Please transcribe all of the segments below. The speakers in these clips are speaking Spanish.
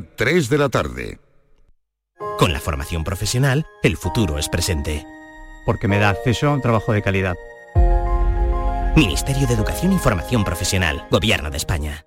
3 de la tarde. Con la formación profesional, el futuro es presente. Porque me da acceso a un trabajo de calidad. Ministerio de Educación y Formación Profesional, Gobierno de España.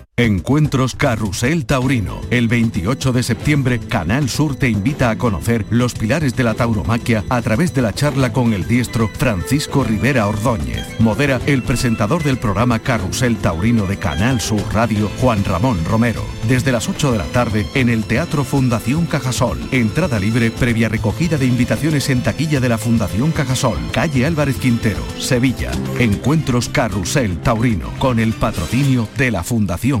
Encuentros Carrusel Taurino. El 28 de septiembre, Canal Sur te invita a conocer los pilares de la tauromaquia a través de la charla con el diestro Francisco Rivera Ordóñez. Modera el presentador del programa Carrusel Taurino de Canal Sur Radio, Juan Ramón Romero. Desde las 8 de la tarde en el Teatro Fundación Cajasol. Entrada libre previa recogida de invitaciones en taquilla de la Fundación Cajasol, calle Álvarez Quintero, Sevilla. Encuentros Carrusel Taurino con el patrocinio de la Fundación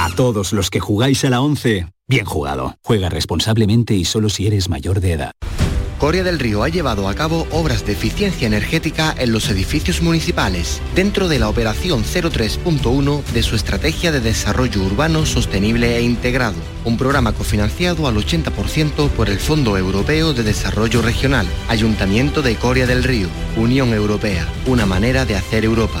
A todos los que jugáis a la 11, bien jugado. Juega responsablemente y solo si eres mayor de edad. Coria del Río ha llevado a cabo obras de eficiencia energética en los edificios municipales, dentro de la operación 03.1 de su estrategia de desarrollo urbano sostenible e integrado, un programa cofinanciado al 80% por el Fondo Europeo de Desarrollo Regional, Ayuntamiento de Coria del Río, Unión Europea, una manera de hacer Europa.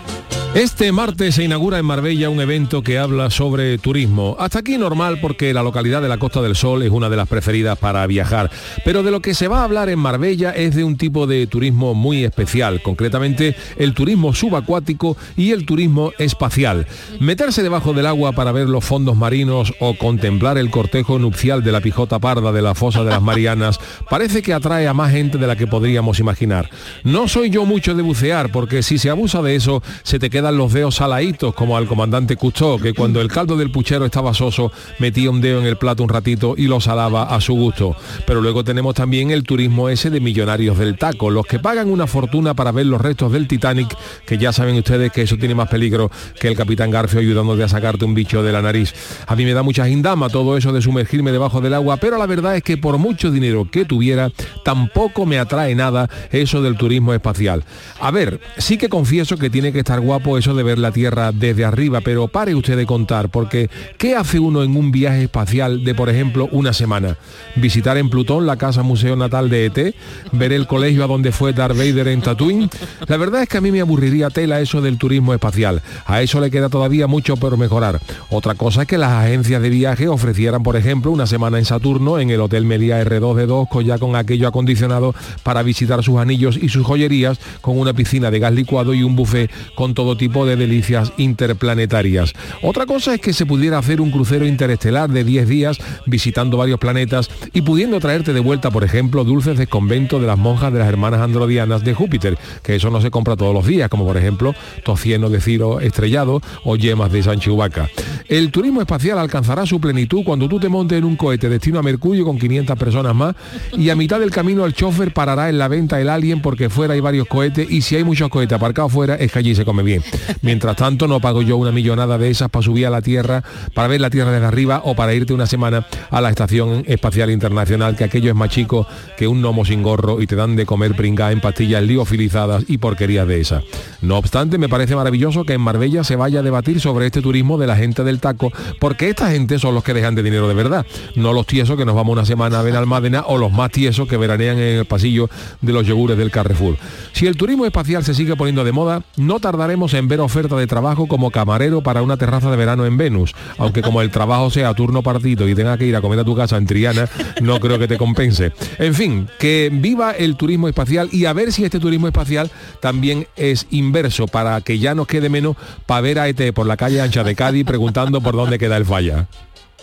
Este martes se inaugura en Marbella un evento que habla sobre turismo. Hasta aquí normal porque la localidad de la Costa del Sol es una de las preferidas para viajar. Pero de lo que se va a hablar en Marbella es de un tipo de turismo muy especial, concretamente el turismo subacuático y el turismo espacial. Meterse debajo del agua para ver los fondos marinos o contemplar el cortejo nupcial de la pijota parda de la fosa de las Marianas parece que atrae a más gente de la que podríamos imaginar. No soy yo mucho de bucear porque si se abusa de eso se te quedan los dedos saladitos como al comandante Cousteau que cuando el caldo del puchero estaba soso metía un dedo en el plato un ratito y lo salaba a su gusto. Pero luego tenemos también el turismo ese de millonarios del taco, los que pagan una fortuna para ver los restos del Titanic, que ya saben ustedes que eso tiene más peligro que el capitán Garfio ayudándote a sacarte un bicho de la nariz. A mí me da mucha gindama todo eso de sumergirme debajo del agua, pero la verdad es que por mucho dinero que tuviera, tampoco me atrae nada eso del turismo espacial. A ver, sí que confieso que tiene que estar guapo eso de ver la Tierra desde arriba, pero pare usted de contar, porque ¿qué hace uno en un viaje espacial de, por ejemplo, una semana? ¿Visitar en Plutón la casa museo natal de ET? ¿Ver el colegio a donde fue Darth Vader en Tatooine? La verdad es que a mí me aburriría tela eso del turismo espacial. A eso le queda todavía mucho por mejorar. Otra cosa es que las agencias de viaje ofrecieran, por ejemplo, una semana en Saturno en el Hotel Meliá R2 de Dosco, ya con aquello acondicionado para visitar sus anillos y sus joyerías, con una piscina de gas licuado y un buffet con todo tipo de delicias interplanetarias. Otra cosa es que se pudiera hacer un crucero interestelar de 10 días visitando varios planetas y pudiendo traerte de vuelta, por ejemplo, dulces de convento de las monjas de las hermanas androdianas de Júpiter, que eso no se compra todos los días, como por ejemplo tocieno de ciro estrellado o yemas de Sanchihuaca. El turismo espacial alcanzará su plenitud cuando tú te montes en un cohete destino a Mercurio con 500 personas más y a mitad del camino el chofer parará en la venta el alien porque fuera hay varios cohetes y si hay muchos cohetes aparcados fuera es que allí se come bien. Mientras tanto no pago yo una millonada de esas para subir a la Tierra, para ver la Tierra desde arriba o para irte una semana a la Estación Espacial Internacional, que aquello es más chico que un gnomo sin gorro y te dan de comer pringá en pastillas liofilizadas y porquerías de esas. No obstante, me parece maravilloso que en Marbella se vaya a debatir sobre este turismo de la gente del taco, porque esta gente son los que dejan de dinero de verdad, no los tiesos que nos vamos una semana a ver Almádena o los más tiesos que veranean en el pasillo de los yogures del Carrefour. Si el turismo espacial se sigue poniendo de moda, no tardaremos en ver oferta de trabajo como camarero para una terraza de verano en Venus, aunque como el trabajo sea a turno partido y tenga que ir a comer a tu casa en Triana, no creo que te compense. En fin, que viva el turismo espacial y a ver si este turismo espacial también es inverso para que ya nos quede menos para ver a ET por la calle ancha de Cádiz preguntando por dónde queda el falla.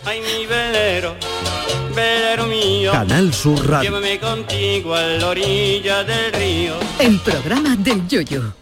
Ay, mi velero, velero mío. Canal Sur Radio. Llévame contigo a la orilla del río. El programa del yoyo.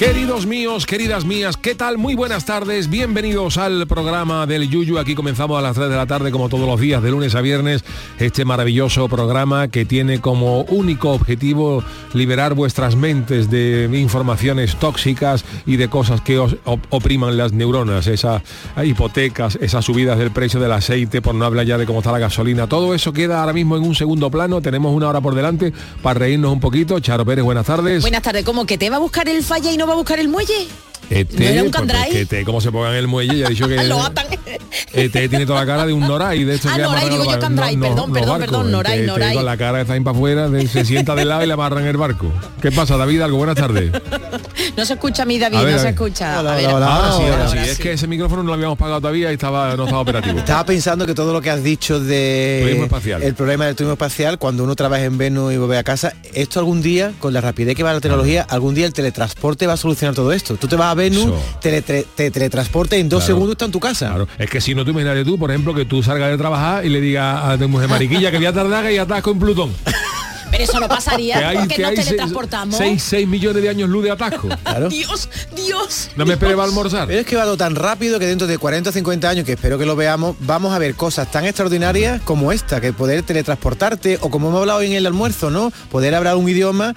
Queridos míos, queridas mías, ¿qué tal? Muy buenas tardes, bienvenidos al programa del Yuyu. Aquí comenzamos a las 3 de la tarde, como todos los días, de lunes a viernes, este maravilloso programa que tiene como único objetivo liberar vuestras mentes de informaciones tóxicas y de cosas que os op- opriman las neuronas, esas hipotecas, esas subidas del precio del aceite, por no hablar ya de cómo está la gasolina. Todo eso queda ahora mismo en un segundo plano. Tenemos una hora por delante para reírnos un poquito. Charo Pérez, buenas tardes. Buenas tardes, ¿cómo que te va a buscar el falla y no va a buscar el muelle? Este, ¿No era un pues, te- como se ponga en el muelle, ya ha dicho que Lo atan. este tiene toda la cara de un noray de estos Ah, que noray, digo yo perdón, perdón, barcos. perdón, noray, Este, este noray. con la cara está ahí para afuera, de- se sienta del lado y le amarran el barco. ¿Qué pasa, David? Algo, buenas tardes. No se escucha a mí, David, A ver, no se escucha. Hola, hola, hola. ahora sí, ahora, ahora sí. Es que ese micrófono no lo habíamos pagado todavía y estaba, no estaba operativo. Estaba pensando que todo lo que has dicho de Turismo espacial. el problema del turismo espacial, cuando uno trabaja en Venus y vuelve a casa, esto algún día, con la rapidez que va la tecnología, algún día el teletransporte va a solucionar todo esto. Tú te vas a Venus, Eso. tele- te, te teletransporte en dos Claro. segundos está en tu casa. Claro, es que si no tú imagínate tú, por ejemplo, que tú salgas de trabajar y le digas a tu mujer mariquilla que voy a tardar que ya atasco en Plutón. Pero eso no pasaría Que hay, porque que nos hay teletransportamos. seis, seis millones de años luz de atasco. Dios, Dios. No me esperes almorzar. Pero es que va todo tan rápido que dentro de 40 o 50 años, que espero que lo veamos, vamos a ver cosas tan extraordinarias como esta, que poder teletransportarte, o como hemos hablado hoy en el almuerzo, ¿no? Poder hablar un idioma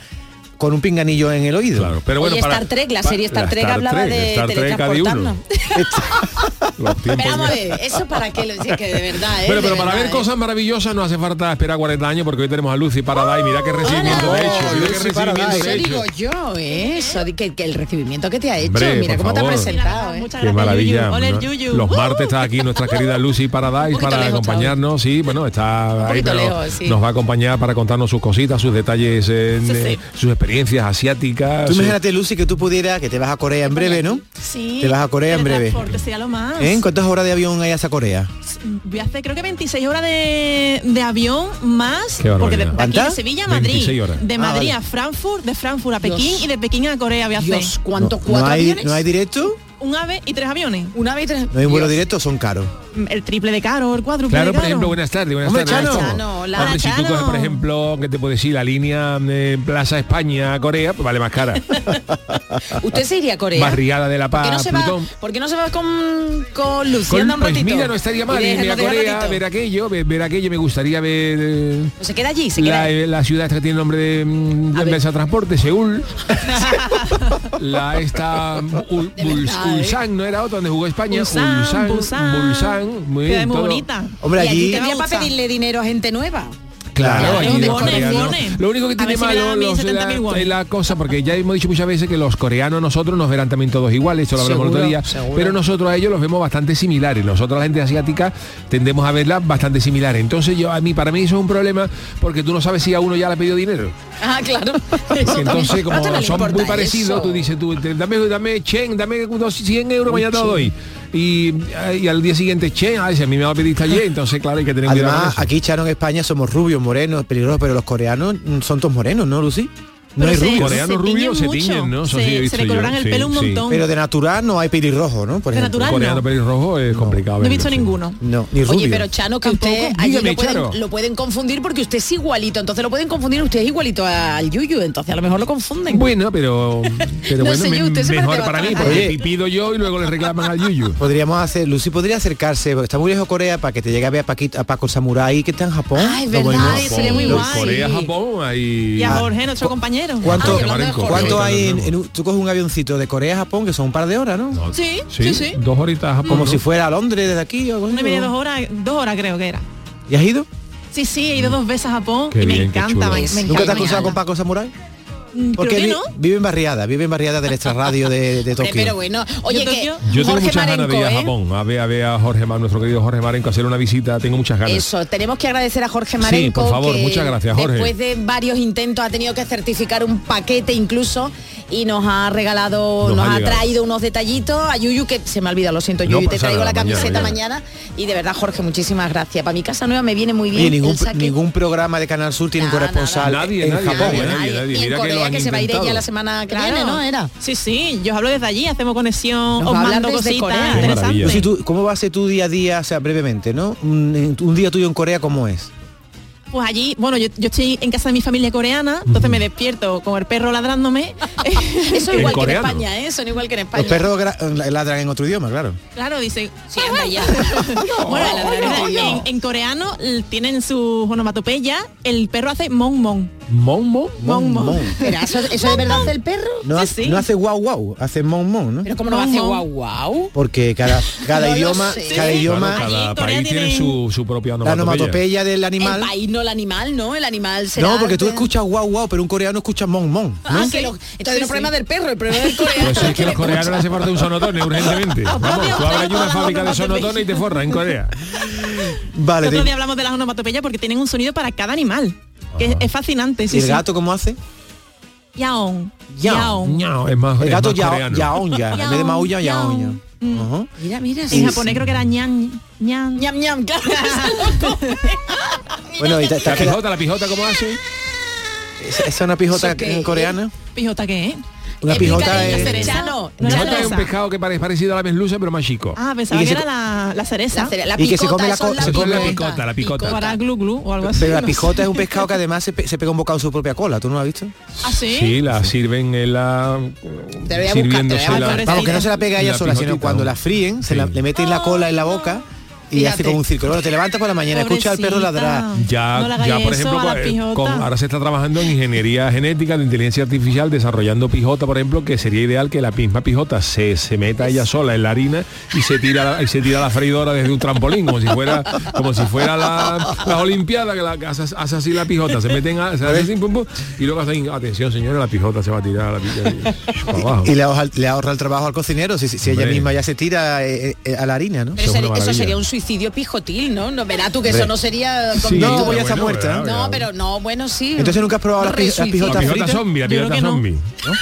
con un pinganillo en el oído. Claro, pero bueno, Oye, para- Star Trek, la serie Star la Trek Star hablaba Trek, de Star Trek teletransportarnos. Pero vamos a ver, eso para qué lo decís que de verdad, ¿eh? Bueno, De pero para verdad, ver ¿eh? cosas maravillosas no hace falta esperar 40 años porque hoy tenemos a Lucy Paradise. Mira qué recibimiento Hola. de hecho. Mira qué Lucy recibimiento de Eso hecho. digo yo, ¿eh? eso, que, que el recibimiento que te ha hecho, Hombre, mira por cómo te ha favor. presentado, ¿eh? Qué maravilla. Hola, el ¿no? Yuyu. Los Uh. martes está aquí nuestra querida Lucy Paradise para lejos acompañarnos. Sí, bueno, está ahí, pero lejos, sí. nos va a acompañar para contarnos sus cositas, sus detalles, eh, Sí, sí. sus experiencias asiáticas. Tú imagínate, Lucy, que tú pudieras, que te vas a Corea en breve, ¿no? Sí. Te vas a Corea en breve. Sería lo más. ¿Eh? ¿Cuántas horas de avión hay hacia Corea? Voy a hacer creo que 26 horas de, de avión más. Porque de, de aquí de. Sevilla a Madrid. 26 horas. De Ah, Madrid vale. a Frankfurt, de Frankfurt a Pekín Dios. y de Pekín a Corea voy a hacer. Dios, ¿cuántos ¿No cuatro hay, aviones? ¿No hay directo? Un ave y tres aviones. Un ave y tres. ¿No hay vuelo directo? Son caros. El triple de caro, el cuádruple Claro, de por caro. ejemplo, buenas tardes, buenas Hombre, tardes. Chano. Chano, hola, Hombre, si tú coges, por ejemplo, que te puedo decir, la línea eh, Plaza España Corea, pues vale más cara. ¿Usted se iría a Corea? Barriada de la ¿Por qué no Paz, se va, Plutón. ¿por qué no se va con, con Anda un pues ratito. mira, no estaría mal Y irme a Corea, ratito. ver aquello, ver, ver aquello, me gustaría ver eh, Pues se queda allí, se queda la, ahí. eh, la ciudad esta que tiene nombre de, mm, de de transporte, Seúl. la esta Ul- Ul- verdad, ¿eh? Ulsan, ¿no era otra donde jugó España? Ulsan, Muy bonita. Hombre, y allí allí... tendría para pedirle dinero a gente nueva. Claro, de. Lo único que tiene malo los- 70.000 la, wones. es la cosa, porque ya hemos dicho muchas veces que los coreanos nosotros nos verán también todos iguales, esto lo hablamos el otro Seguro, día, seguro. pero nosotros a ellos los vemos bastante similares. Nosotros la gente asiática tendemos a verla bastante similares. Entonces yo a mí para mí eso es un problema porque tú no sabes si a uno ya le ha pedido dinero. Ah, claro. Y entonces, como no son muy parecidos, eso. tú dices, tú, dame, dame Chen, dame unos 100 euros, mañana te lo doy. Y, y al día siguiente, Chen, ay, si a mí me va a pedir taller, entonces claro, hay que tener cuidado Además, eso. aquí, Charo, en España somos rubios, morenos, peligrosos, pero los coreanos mm, son todos morenos, ¿no, Lucy? No hay rubios. Coreanos se tiñen rubios se mucho. tiñen, ¿no? Eso sí he Se, visto se decoloran yo, el sí, pelo un sí. montón. Pero de natural no hay pelirrojo, ¿no? Por De ejemplo. natural Coreano no. pelirrojo es complicado. No he visto sí. ninguno. No, ni Oye, rubio. pero Chano, que usted allí Dígame, lo, pueden, Charo. lo pueden confundir porque usted es igualito, entonces lo pueden confundir, usted es igualito al Yuyu, entonces a lo mejor lo confunden. Bueno, pero, pero No bueno, me- mejor para mí, porque Oye. pido yo y luego le reclaman al Yuyu. Podríamos hacer, Lucy podría acercarse, porque está muy lejos Corea, para que te llegue a ver a, Paquito, a Paco Samurai, que está en Japón. Ay, verdad, sería muy guay. Corea, Japón, ahí... Y a Jorge, nuestro compañero. ¿Cuánto, Ah. ¿cuánto hay en, un- tú coges un avioncito de Corea a Japón, que son un par de horas, ¿no? No, Sí, sí, sí. Dos horitas a Japón. Como ¿no? si fuera a Londres desde aquí o algo ¿no? dos horas, dos horas creo que era. ¿Y has ido? Sí, sí, he ido dos veces a Japón Qué y me bien, encanta, me, me ¿Nunca te has cruzado con Paco Samurai? Mm, Porque Creo que vi- no. vive en Barriada, vive en Barriada del extrarradio de, de Tokio. pero bueno, oye Yo que Yo tengo Jorge muchas ganas de ir a ¿eh? Japón, a ver, a ver a Jorge, Mar- nuestro querido Jorge Marenco, hacer una visita, tengo muchas ganas. Eso, tenemos que agradecer a Jorge Sí, Marenco. por favor, que muchas gracias, Jorge. Después de varios intentos ha tenido que certificar un paquete incluso y nos ha regalado, Nos nos, ha traído unos detallitos a Yuyu, que se me ha olvidado, lo siento, No Yuyu, te traigo nada, la camiseta mañana. mañana. y de verdad, Jorge, muchísimas gracias. Para mi casa nueva me viene muy bien. Oye, ningún, programa de Canal Sur tiene un Nada, corresponsal Nadie, en nadie, Japón. nadie, ¿eh? nadie, Y nadie. en Mira que Que, se va a ir ella la semana que Claro. viene, ¿no? Era. Sí, sí, yo hablo desde allí, hacemos conexión, Nos os mando cositas Corea. Qué interesantes. maravilla. Lucy, ¿tú- ¿Cómo va a ser tu día a día, o sea, brevemente, ¿no? Un, un día tuyo en Corea, ¿cómo es? Pues allí, bueno, yo, yo estoy en casa de mi familia coreana, entonces me despierto con el perro ladrándome. Eso En igual que en coreano. España, ¿eh? Son igual que en España. Los perros ladran en otro idioma, claro. claro, dicen, Sí, anda ya. bueno, la verdad, en, en coreano tienen su onomatopeya, el perro hace mon mon. Mon, mon. Mon, mon. Pero eso, eso de verdad hace el perro. No, Sí, hace, sí. no hace guau guau, hace mon mon, ¿no? Pero como no Mon, hace mon. guau guau. Porque cada, No idioma, cada Sí. idioma, Claro, cada país tiene su, su propia la onomatopeya. onomatopeya del El animal. país no el animal, ¿no? El animal será... No, porque tú escuchas guau guau, pero un coreano escucha mon mon. Ah, que lo- entonces no es problema del perro, el problema del coreano. Pues es que los coreanos le hace falta un sonotone urgentemente. Vamos, tú abres una fábrica de sonotones y te forras en Corea. Vale, El otro te- día hablamos de las onomatopeyas porque tienen un sonido para cada animal, que es, es fascinante. Sí, ¿y el sí. gato cómo hace? Yaon. Yaon. Yaon. Es más, El es gato más ya, coreano. yaon ya. En vez de maulla, yaon ya. Mm. Ajá. Mira, mira. En sí, japonés creo que era ñan, ñan. Ñam, ñam, claro. Bueno, y te, te La pijota, la pijota, ¿cómo hace? ¿Esa es una pijota ¿Eso qué en es? coreana? ¿Pijota qué es? Una pijota es... cereza. Chano, No pijota es un pescado que pare- es parecido a la merluza, pero más chico. Ah, pensaba que que era se- la, la cereza. La, cere- la Y que se come la co- se es la come- picota, la picota. Para glu glu o algo así. Pero la pijota es un pescado que además se, pe- se pega un bocado en su propia cola, ¿tú no lo has visto? ¿Ah, sí? Sí, la sirven en la... Te voy a buscar, te voy a sirviéndose buscar. la... Pobrecita. Vamos, que no se la pega ella La sola, sino cuando la fríen, se le meten la cola en la boca y Fíjate. hace como un círculo. Bueno, te levantas por la mañana, escucha al perro ladrar. Ya, No ya por ejemplo, con- ahora se está trabajando en ingeniería genética de inteligencia artificial desarrollando pijota, por ejemplo, que sería ideal que la misma pijota se, se meta ella sola en la harina y se tira la- y se tira la freidora desde un trampolín, como si fuera como si fuera la, la olimpiada que, la, que hace, hace así la pijota, se meten a, se hace así, pum, pum, y luego hacen, atención señora, la pijota se va a tirar a la pijota para abajo. Y le ahorra, le ahorra el trabajo al cocinero si, si ella misma ya se tira eh, eh, a la harina, ¿no? Eso sería un suicidio pijotil, ¿no? No verás tú que eso no sería... Sí, No, pero pues ya está bueno. No, pero no, bueno, sí. Entonces nunca has probado las. La pijotas pijota fritas. zombie, la pijota no. zombie. ¿no?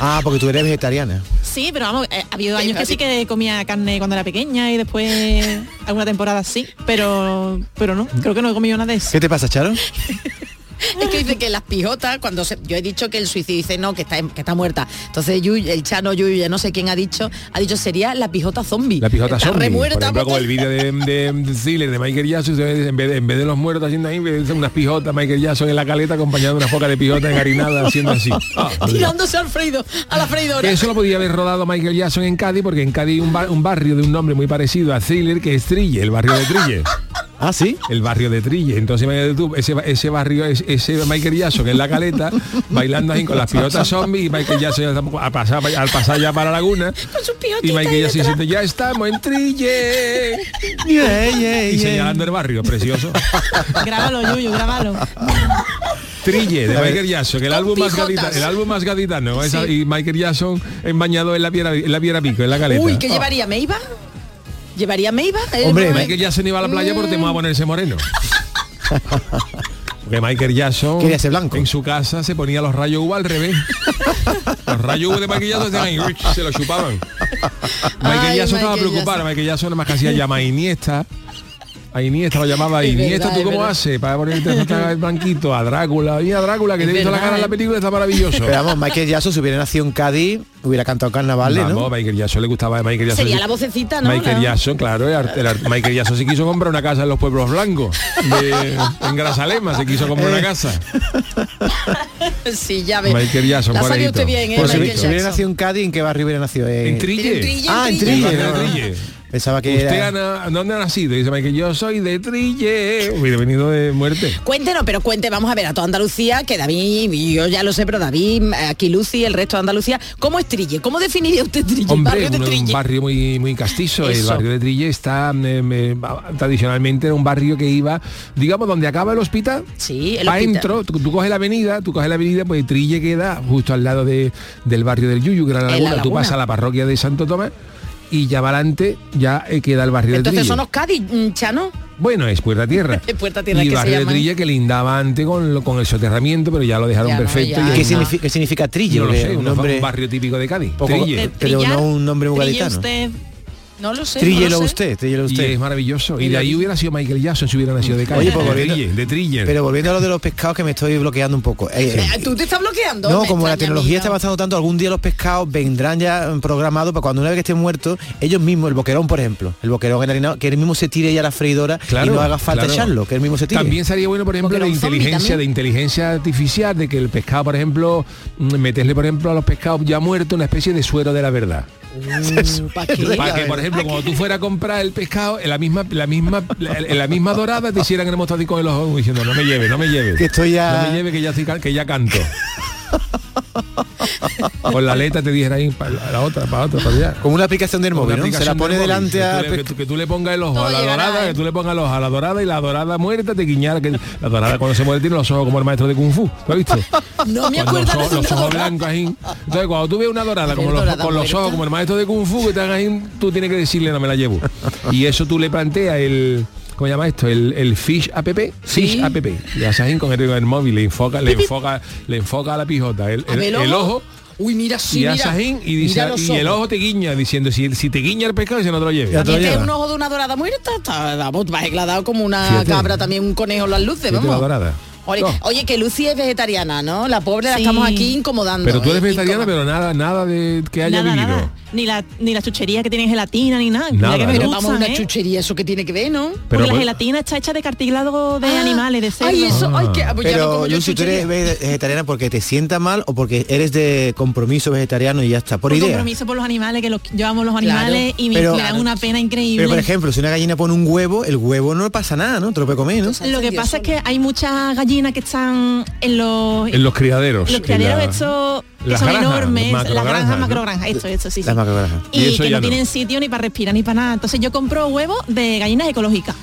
Ah, porque tú eres vegetariana. Sí, pero vamos, eh, ha habido años que sí que comía carne cuando era pequeña y después alguna temporada sí, pero pero no, creo que no he comido nada de eso. ¿Qué te pasa, Charo? Es que dice que las pijotas, cuando se- yo he dicho que el suicidio dice no, que está, que está muerta. Entonces Yuy- el Chano Yuy, ya no sé quién ha dicho, ha dicho sería la pijota zombie. La pijota Está zombie. Por ejemplo, como el vídeo de, de, de Thriller, de Michael Jackson, en vez, de, en vez de los muertos haciendo ahí, unas pijotas, Michael Jackson en la caleta acompañado de unas pocas de pijotas enharinadas haciendo así. Ah, tirándose al freido, a la freidora. Eso lo podía haber rodado Michael Jackson en Cádiz, porque en Cádiz un, bar- un barrio de un nombre muy parecido a Thriller, que es Trille, el barrio de Trille. Ah, sí. El barrio de Trille. Entonces imagínate tú, ese, ese barrio, ese, ese Michael Jackson en la caleta, bailando ahí con las pilotas zombies, y Michael Jackson ya está a pasar, al pasar ya para la laguna. Y Michael Jackson diciendo, ya estamos en Trille. Yeah, yeah, Y yeah. señalando el barrio, precioso. Grábalo, Yuyu, grábalo. Trille, de. Michael Jackson, el Con álbum más gaditano, el álbum más gaditano, esa- y Michael Jackson embañado en la piedra, en la piedra pico, en la caleta. Uy, ¿qué llevaría? ¿Meiba? ¿Llevaría Meiba? Eh, Hombre, no, Michael Jackson iba a la playa por temor a ponerse moreno. Porque Michael Jackson Quería ser blanco. en su casa se ponía los rayos uva al revés. los rayos uva de Michael Jackson se lo chupaban. Michael Ay, Jackson estaba Michael preocupado, Jackson. Michael Jackson nada más que hacía llama a Iniesta, A Iniesta lo llamaba Es Iniesta, verdad, ¿tú cómo haces para ponerte el banquito? A Drácula, mira Drácula, que Es te he visto la cara en la ¿eh? película, está maravilloso. Pero vamos, Michael Jackson si hubiera nacido en Cádiz, hubiera cantado carnavales, ¿no? Vamos, Michael Jackson le gustaba a Michael Jackson. Sería la vocecita, ¿no? Michael Jackson, claro, el el Michael Jackson se quiso comprar una casa en los pueblos blancos, de- en Grazalema, se quiso comprar una casa. sí, ya ve. Michael Jackson, La salió usted bien, ¿eh? Pues si, hubiera nacido en Cádiz, ¿en qué barrio hubiera nacido? En Trille. Ah, en Trille, Trille. Trille. Pensaba que ¿Usted era... dónde ha nacido? Dice Michael, yo soy de Trille. Hubiera venido de muerte. Cuéntenos, pero cuente, vamos a ver, a toda Andalucía, que David, y yo ya lo sé, pero David, aquí Lucy, el resto de Andalucía, ¿cómo es Trille? ¿Cómo definiría usted Trille? Hombre, barrio de uno- un Trille. barrio muy muy castizo. El barrio de Trille está eh, eh, tradicionalmente era un barrio que iba, digamos, donde acaba el hospital. Sí, el Pa' hospital. dentro, tú, tú coges la avenida, tú coges la avenida, pues Trille queda justo al lado de, del barrio del Yuyu, que era la laguna. Tú pasas a la parroquia de Santo Tomás y ya va adelante ya eh, queda el barrio de Entonces Trille. son los Cádiz, mm, Chano. Bueno, es Puerta Tierra. Es Puerta Tierra y que se barrio de. Trille que lindaba antes con, lo- con el soterramiento, pero ya lo dejaron Ya no, perfecto. ya y ¿Qué significa, qué significa Trille? no lo Porque sé, un nombre- un barrio típico de Cádiz. Poco- Trille. pero no un nombre. No lo sé. Tríllelo no usted, tríllelo Y usted. es maravilloso. Y de ahí hubiera sido Michael Jackson si hubiera nacido de. Oye, pues de volviendo- Trille, de Trille. Pero volviendo a lo de los pescados que me estoy bloqueando un poco. Eh, eh, Eh, ¿Tú te estás bloqueando? no, Me como la tecnología amiga. está avanzando tanto, algún día los pescados vendrán ya programados para cuando una vez que estén muertos, ellos mismos, el boquerón, por ejemplo, el boquerón enharinado, que él mismo se tire ya a la freidora y no haga falta claro. echarlo, que él mismo se tire. También sería bueno, por ejemplo, de inteligencia, de inteligencia artificial, de que el pescado, por ejemplo, mm, meterle, por ejemplo, a los pescados ya muertos una especie de suero de la verdad. ¿Para qué? Para que, por ejemplo, cuando tú fueras a comprar el pescado, en la misma, la misma, en la misma dorada te hicieran el mostradito con el ojo diciendo, no me lleve, no me lleve. Que estoy ya- No me lleve que ya, que ya canto. Con la aleta te dijera ahí para la otra, para otra, para allá. Como una aplicación del móvil, ¿no? Se la aplicación pone delante que al tú, le, que, tú, que tú le pongas el ojo a la dorada, que tú le pongas el ojo a la dorada y la dorada muerta te guiñara que la dorada cuando se muere tiene los ojos como el maestro de Kung Fu, ¿lo has visto? No me Cuando acuerdo los, de ojos- los blancos ahí. Entonces cuando tú ves una dorada como los, dorada con los ojos como el maestro de Kung Fu que están ahí, tú tienes que decirle no me la llevo. Y eso tú le planteas el ¿Cómo se llama esto? El, el Fish app, Fish app. Ya sabes con el, con el móvil, le enfoca, le enfoca, le enfoca a la pijota el, el- ojo Uy, mira, sí, y mira. y, dice, Mira los y el ojo te guiña diciendo si, si te guiña el pescado dice no te lo lleves. Y este es un ojo de una dorada muerta, está, vamos, va que le ha dado como una Fíjate. cabra también, un conejo en las luces, Fíjate la vamos. dorada. Oye, No. oye, que Lucy es vegetariana, ¿no? La pobre la Sí. estamos aquí incomodando. Pero tú eres ¿eh? vegetariana, pero nada, nada de que haya Nada, vivido. nada. Ni la, ni la chuchería que tiene gelatina ni nada. Nada, que. Pero vamos, gustan, una ¿eh? chuchería, ¿eso que tiene que ver, no? Pero Porque la pues- gelatina está hecha de cartílago de animales, de cerdo. Ay, eso, ay, que pues ya no Pero como yo Lucy, ¿tú eres ve- vegetariana porque te sienta mal o porque eres de compromiso vegetariano y ya está? Por Por idea. compromiso por los animales, que los, yo amo los Claro. animales y me, Pero- me dan una pena increíble. Pero por ejemplo, si una gallina pone un huevo, el huevo no pasa nada, ¿no? Te lo puede comer, ¿no? Lo que pasa es que hay muchas gallinas que están en los, En los criaderos. los en criaderos la- estos que son granjas, enormes, las granjas, macrogranjas, esto, esto, sí, sí. Las macrogranjas. Y Y, eso que ya no no. tienen sitio ni para respirar ni para nada. Entonces yo compro huevos de gallinas ecológicas.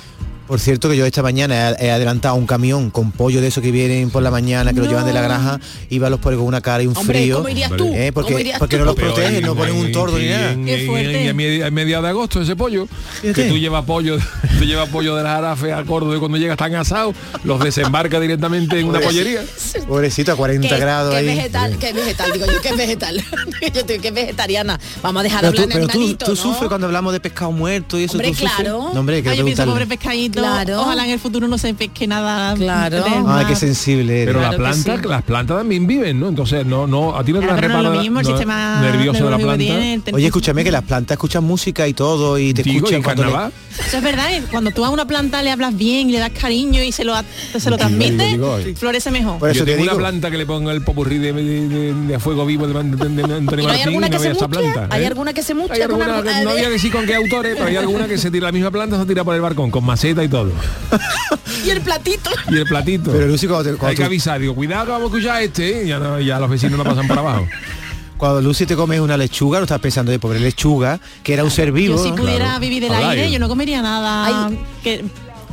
Por cierto que yo esta mañana he, adelantado un camión con pollo de esos que vienen por la mañana, que lo llevan de la granja, y va los pones con una cara y un Hombre, frío. ¿cómo irías tú? Eh, porque ¿Cómo irías porque tú? no los protegen, en- no ponen un tordo ni nada. Qué en- a medi- a mediados de agosto ese pollo, que tú llevas pollo, tú llevas pollo de la jarafe a Córdoba y cuando llegas tan asado, los desembarca directamente en una pollería. Pobrecito, a 40 que, grados que ahí. vegetal, que es vegetal, digo yo, que es vegetal. yo digo que es vegetariana. Vamos a dejar tú, hablar pero en tú, animalito, tú ¿no? sufres cuando hablamos de pescado muerto y eso. Hombre, claro. No, hombre, que Ay, yo pienso, preguntarle. pobre pescadito, Claro. ojalá en el futuro no se pesque nada. Claro. mar. qué sensible eres. Pero Claro la que planta, sí. las plantas también viven, ¿no? Entonces no, no, a ti no te Claro, no lo mismo el no- sistema nervioso de la que planta. tiene, Oye, escúchame que las plantas escuchan música y todo y te Digo, y escuchan en cuando le-. Eso es verdad, ¿eh? cuando tú a una planta le hablas bien y le das cariño y se lo, se lo transmite, digo, digo. florece mejor. Por eso Yo te tengo una digo. planta que le ponga el popurrí de, de- de- de a fuego vivo de, de- de- de Antonio ¿Y Martín alguna y que no se vea esa planta. ¿Hay ¿eh? alguna que se Hay mustia con alguna algo- que- a no voy a ver. decir con qué autores, pero hay alguna que se tira la misma planta, se tira por el balcón, con maceta y todo. Y el platito. Y el platito. Pero Lucy, cuando, te- Hay cuando que tú- avisar, digo, cuidado que vamos a escuchar este, ¿eh? ya, no- ya los vecinos no pasan por abajo. cuando Lucy te comes una lechuga, no estás pensando de pobre lechuga, que era un ser vivo. Yo si pudiera Claro. vivir del aire, yo no comería nada que,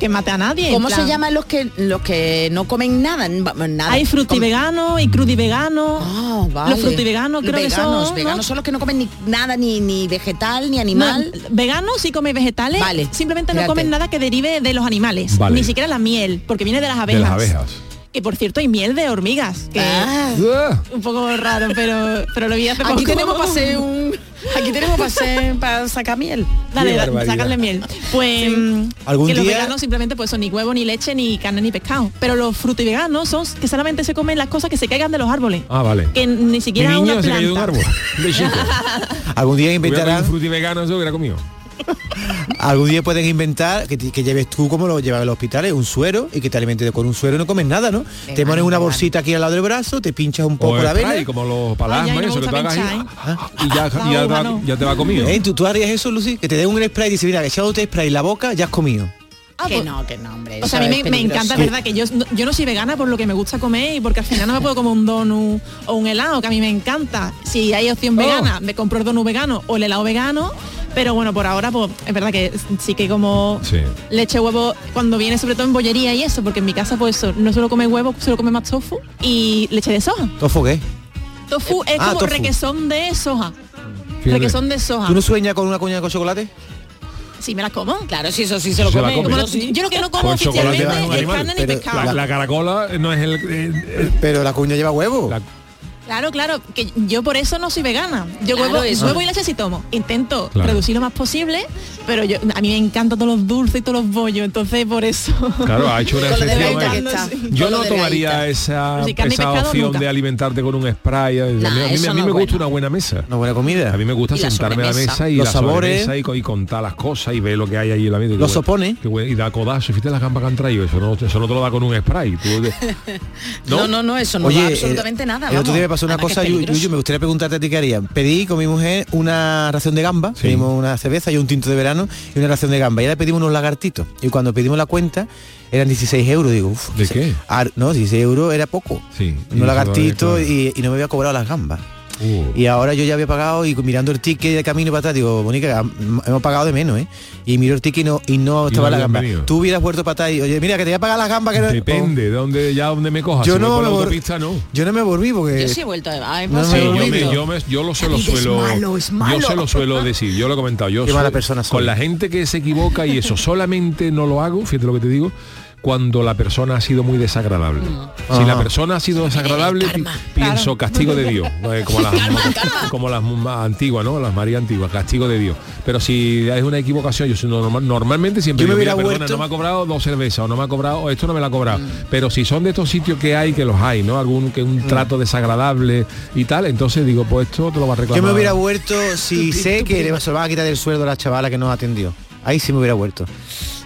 que mate a nadie. ¿Cómo se llaman los que los que no comen nada? Nada. Hay fruti Comen- vegano y crudi vegano. Ah, vale. Los fruti-veganos creo que veganos, son, ¿no? Veganos son los que no comen ni nada, ni, ni vegetal, ni animal. No, veganos sí comen vegetales, Vale, simplemente no fíjate. comen nada que derive de los animales, Vale. ni siquiera la miel, porque viene de las De abejas. las abejas. Que por cierto hay miel de hormigas, que Ah. un poco raro, pero, pero lo vi hace poco. Aquí tenemos para hacer un... Aquí tenemos para hacer- para sacar miel. Dale, da- sacarle miel. Pues ¿Algún que los día- veganos simplemente pues son ni huevo, ni leche, ni carne, ni pescado. Pero los frutos y veganos son que solamente se comen las cosas que se caigan de los árboles. Ah, vale. Que ni Mi siquiera niño una se cayó de un planta. árbol. De chico. Algún día inventarán, un fruti vegano, eso hubiera comido. Algún día pueden inventar que, lleves tú como lo llevas a los hospitales, un suero y que te alimentes con un suero y no comes nada, ¿no? te pones una bolsita aquí al lado del brazo, te pinchas un poco O la vena. como los palasmas, ay, no eso me que tú gusta hagas ahí, pinchar, y ya, La ya, te va, ya te va comido. ¿Eh? ¿Tú, tú harías eso, Lucy? Que te den un spray y dices, mira, echándote spray en la boca, ya has comido. que no, que no, hombre. O sea, a mí me, encanta, ¿verdad? Que yo, no- yo no soy vegana por lo que me gusta comer y porque al final no me puedo comer un donut o un helado, que a mí me encanta. Si hay opción Oh. vegana, me compro el donut vegano o el helado vegano. Pero bueno, por ahora, pues es verdad que sí que como Sí. leche huevo cuando viene sobre todo en bollería y eso, porque en mi casa pues eso, no solo come huevo, solo come más tofu y leche de soja. ¿Tofu qué? Tofu es Ah, como tofu. requesón de soja. Fíjate. Requesón de soja. ¿Tú no sueñas con una cuña con chocolate? Sí, me las como. Claro, sí, eso sí se lo come. Yo lo- sí. yo lo que no como oficialmente es carne ni pescado. La, la caracola no es el... eh, eh, Pero la cuña lleva huevo. la- Claro, claro, que yo por eso no soy vegana. Yo Claro, huevo, eso. huevo y leche sí tomo. Intento Claro. reducir lo más posible, pero yo a mí me encantan todos los dulces y todos los bollos, entonces por eso. Claro, ha hecho una excepción. eh. Yo no tomaría esa, Sí, opción nunca. de alimentarte con un spray. A mí, Nah, a mí- a eso mí no me gusta bueno. una buena mesa. Una buena comida. A mí me gusta sentarme a la mesa y Los la sabores. y, co- y contar las cosas y ver lo que hay ahí en la mesa. Y Los bueno, Y da codazo. Fíjate las gambas que han traído. Eso no, eso no te lo da con un spray. Tú No, no, no, eso no Oye, da eh, absolutamente nada. El otro vamos. día me pasó una Además que cosa. Yuyu, me gustaría preguntarte a ti qué harían. Pedí con mi mujer una ración de gamba, Sí. pedimos una cerveza y un tinto de verano y una ración de gamba. Y ahora pedimos unos lagartitos. Y cuando pedimos la cuenta, eran 16 euros. Digo, uff. ¿De qué? no, 16 euros era poco. Sí. Todavía, y, y no me había cobrado las gambas. Uh. Y ahora yo ya había pagado y mirando el ticket de camino para atrás, digo, Mónica, am- hemos pagado de menos, ¿eh? Y miro el ticket y no, y no Y estaba no la gamba. venido. Tú hubieras vuelto para atrás y, oye, mira, que te voy a pagar las gambas que no... Depende de dónde ya donde me cojas. Yo si no me la vol- autopista no. Yo no me volví porque... Yo sí he vuelto a... No me sí, yo, me- yo, me- yo lo se lo David, es suelo malo, es malo. yo se lo suelo decir yo lo he comentado yo Qué mala soy- persona soy. con la gente que se equivoca y eso solamente no lo hago fíjate lo que te digo cuando la persona ha sido muy desagradable. Si Ajá. la persona ha sido desagradable pi- pienso castigo de Dios como las como las más antiguas no las María antiguas castigo de Dios. Pero si es una equivocación yo soy normal- normalmente siempre Yo me digo, hubiera "Mira, perdona, no me ha cobrado dos cervezas o no me ha cobrado o esto no me lo ha cobrado pero si son de estos sitios que hay que los hay no algún que un trato desagradable y tal entonces digo pues esto te lo va a reclamar Yo me hubiera vuelto si sé que le se lo van a quitar del sueldo a la chavala que nos atendió. Ahí sí me hubiera vuelto.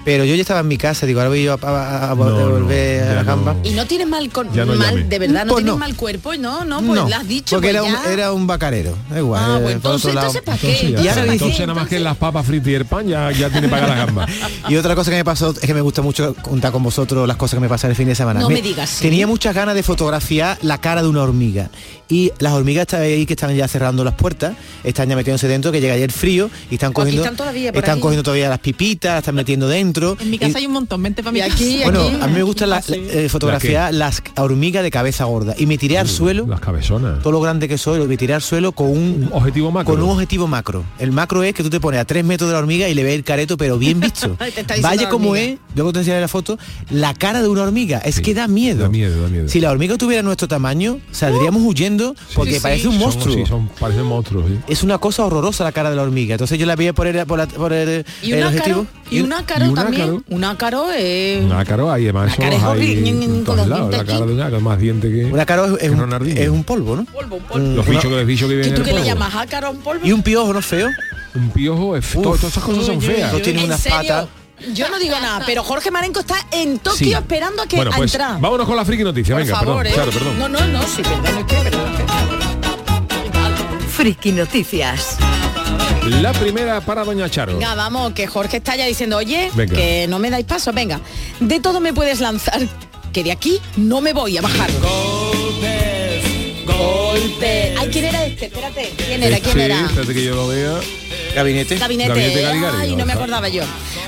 Pero yo ya estaba en mi casa, digo, ahora voy yo a, a- a No, no, volver a ya la no. gamba. Y no tienes mal, con, Ya no mal de verdad, no Pues tienes no. mal cuerpo, no, no, pues lo has dicho. porque pues era, un, ya. era un bacarero. Da igual. Ah, pues entonces, entonces, ¿para qué? Entonces, ya Y ahora dice- Entonces, nada más que las papas fritas y el pan ya, ya tiene pagar las gambas. Y otra cosa que me pasó es que me gusta mucho contar con vosotros las cosas que me pasan el fin de semana. No me digas, ¿sí? Tenía muchas ganas de fotografiar la cara de una hormiga. Y las hormigas están ahí que están ya cerrando las puertas, están ya metiéndose dentro, que llega ayer frío y están aquí cogiendo. están todavía están cogiendo todavía las pipitas, las están metiendo dentro. En mi Y- casa hay un montón, vente para mi casa. aquí, bueno, aquí. a mí me gusta la- la- eh, fotografiar las hormigas de cabeza gorda y me tiré al suelo, Las cabezonas. todo lo grande que soy, me tiré al suelo con un, Un objetivo macro. con un objetivo macro. El macro es que tú te pones a tres metros de la hormiga y le ves el careto, pero bien visto. Vaya como es, luego te enseñaré la foto, la cara de una hormiga. Es Sí, que da miedo. Da miedo, da miedo. Si la hormiga tuviera nuestro tamaño, saldríamos huyendo porque sí. parece un Son- monstruo. sí, son, parecen monstruos. sí. Es una cosa horrorosa la cara de la hormiga. Entonces yo la vi por el, por la- por el, Y el objetivo. y un ácaro y un también. ácaro. Un ácaro es... Un ácaro hay, además La cara esos es hay en con todos los lados. La cara de un ácaro, más diente que... Un ácaro es, es que un, es un polvo, ¿no? Polvo, un polvo. Un- Los una- bichos, los bichos que ¿Que viven tú en qué le polvo. llamas ácaro a un polvo? Y un piojo, ¿no es feo? Un piojo, es, to- todas esas cosas son feas. tiene ¿en unas patas. Yo no digo nada, pero Jorge Marenco está en Tokio Sí. esperando a que Bueno, pues entrar. vámonos con la friki noticia. Por Venga, favor, perdón. ¿eh? Claro, perdón. No, no, no, sí, perdón, es que, perdón, es que- Friki Noticias. La primera para Doña Charo. Venga, vamos, que Jorge está ya diciendo, oye, Venga. que no me dais paso, venga. De todo me puedes lanzar, que de aquí no me voy a bajar. Golpe. Ay, ¿quién era este? Espérate. ¿Quién era? ¿Quién Sí, era? espérate que yo lo vea. Gabinete. Gabinete. Gabinete Caligari, Ay, no me acordaba yo.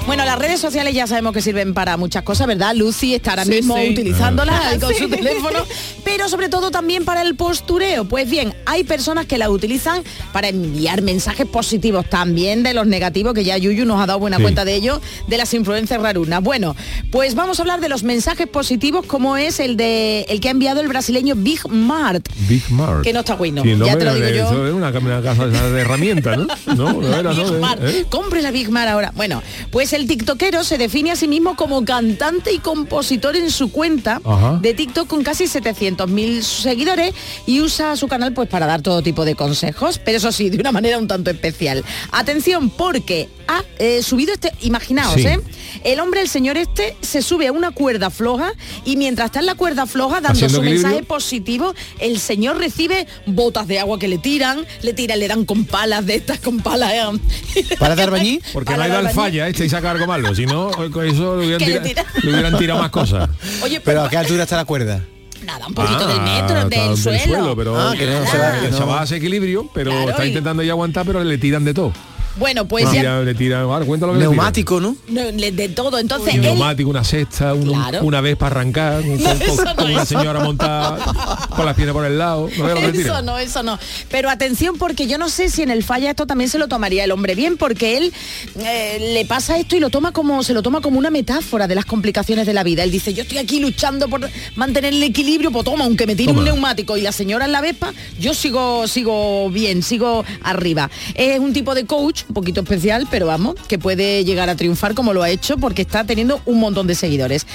Bueno, las redes sociales ya sabemos que sirven para muchas cosas, ¿verdad? Lucy está ahora Sí, mismo sí. utilizándolas Ah. con Sí. su teléfono, pero sobre todo también para el postureo. Pues bien, hay personas que la utilizan para enviar mensajes positivos, también de los negativos, que ya Yuyu nos ha dado buena Sí. cuenta de ello, de las influencias rarunas. Bueno, pues vamos a hablar de los mensajes positivos, como es el de el que ha enviado el brasileño Big Mart. Big Mart. Que no está bueno, Sí, ya te lo digo yo. Eso es una, una casa de herramientas, ¿no? No, no, Big Mar. ¿eh? Compre la Big Mar ahora. Bueno, pues el tiktokero se define a sí mismo como cantante y compositor en su cuenta Ajá. de TikTok con casi 700.000 seguidores y usa su canal pues para dar todo tipo de consejos, pero eso sí, de una manera un tanto especial. Atención, porque ha eh, subido este, imaginaos, Sí. ¿eh? El hombre, el señor este, se sube a una cuerda floja y mientras está en la cuerda floja dando Haciendo su equilibrio. mensaje positivo, el señor recibe botas de agua que le tiran, le tiran, le dan con palas de estas, con palas. ¿Para dar bañí? Porque no hay dar dar falla este y saca algo malo. Si no, con eso le hubieran, Que le tira- tira- le hubieran tirado más cosas. Oye, Pero ¿a qué altura está la cuerda? nada, un poquito Ah, del metro, del suelo. pero Ah, que no se va- que no. equilibrio, pero Claro, está y- intentando ya aguantar, pero le tiran de todo. Bueno, pues le, ya ahora cuéntalo que le Neumático, ¿no? de todo. Entonces, él, Un neumático, una cesta, un- Claro. una vez para arrancar, un- No, con, eso con- no, con una eso. señora montada con las piernas por el lado. ¿No ves lo que le Eso no, eso no. Pero atención porque yo no sé si en el falla esto también se lo tomaría el hombre bien, porque él eh, le pasa esto y lo toma como se lo toma como una metáfora de las complicaciones de la vida. Él dice, yo estoy aquí luchando por mantener el equilibrio, pues toma, aunque me tire un neumático y la señora en la Vespa, yo sigo, sigo bien, sigo arriba. Es un tipo de coach, un poquito especial, pero vamos, que puede llegar a triunfar como lo ha hecho porque está teniendo un montón de seguidores.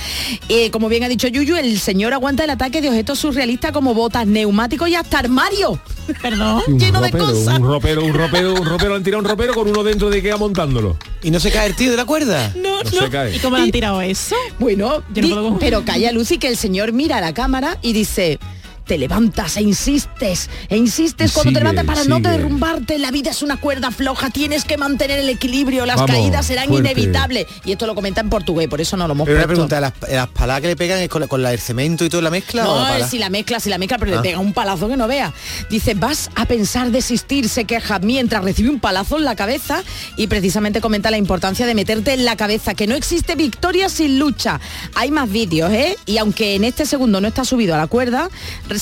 Eh, como bien ha dicho Yuyu, el señor aguanta el ataque de objetos surrealistas como botas, neumáticos y hasta armario. Perdón, lleno de cosas. un ropero, un ropero, un ropero, han tirado un ropero con uno dentro de Ikea montándolo. ¿Y no se cae el tío de la cuerda? No, No se cae. ¿Y cómo le han tirado eso? Bueno, Yo no di- puedo- pero calla Lucy que el señor mira a la cámara y dice te levantas e insistes, e insistes cuando te levantas para no derrumbarte, la vida es una cuerda floja, tienes que mantener el equilibrio, las Vamos, caídas serán fuerte. inevitables. Y esto lo comenta en portugués, por eso no lo hemos Pero una puesto. pregunta, ¿las, las paladas que le pegan es con, la- con la- el cemento y toda la mezcla? o la No, pala? si la mezcla, si la mezcla, pero Ah. le pega un palazo que no vea. Dice, vas a pensar desistir, se queja mientras recibe un palazo en la cabeza y precisamente comenta la importancia de meterte en la cabeza, que no existe victoria sin lucha. Hay más vídeos, ¿eh? Y aunque en este segundo no está subido a la cuerda,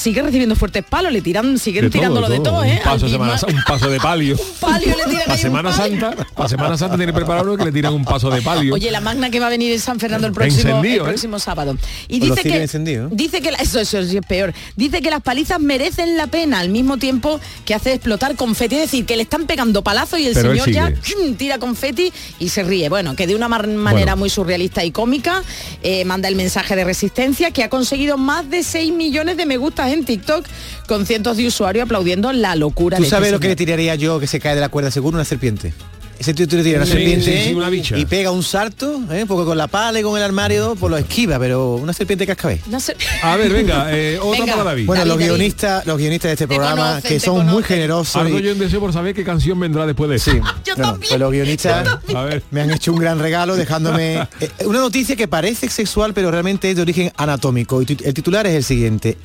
sigue recibiendo fuertes palos, le tiran, siguen De todo, tirándolo de todo, ¿eh? Un paso, Semana un de palio. palio le tiran Para Semana. Santa, para Semana Santa tiene preparado que le tiran un paso de palio. Oye, la magna que va a venir en San Fernando el próximo, el ¿eh? próximo sábado. Y dice que, encendidos. dice que la- eso, eso sí es peor. Dice que las palizas merecen la pena al mismo tiempo que hace explotar confeti. Es decir, que le están pegando palazos y el Pero señor ya tira confeti y se ríe. Bueno, que de una manera muy surrealista y cómica eh, manda el mensaje de resistencia que ha conseguido más de 6 millones de me en TikTok con cientos de usuarios aplaudiendo la locura ¿Tú de sabes este lo que le tiraría yo que se cae de la cuerda seguro? Una serpiente. Ese tío tira una Sí, serpiente sí, sí, una bicha. y pega un salto, ¿eh? porque con la pala y con el armario pues lo esquiva, pero una serpiente cascabel. No sé- A ver, venga, eh, otra Venga. para David. Bueno, David, los David. guionistas, los guionistas de este Te programa, conocen, que son muy generosos. Algo y- yo deseo por saber qué canción vendrá después de eso. Sí, Yo bueno, también. pues los guionistas A ver. me han hecho un gran regalo dejándome eh, una noticia que parece sexual, pero realmente es de origen anatómico. Y el titular es el siguiente.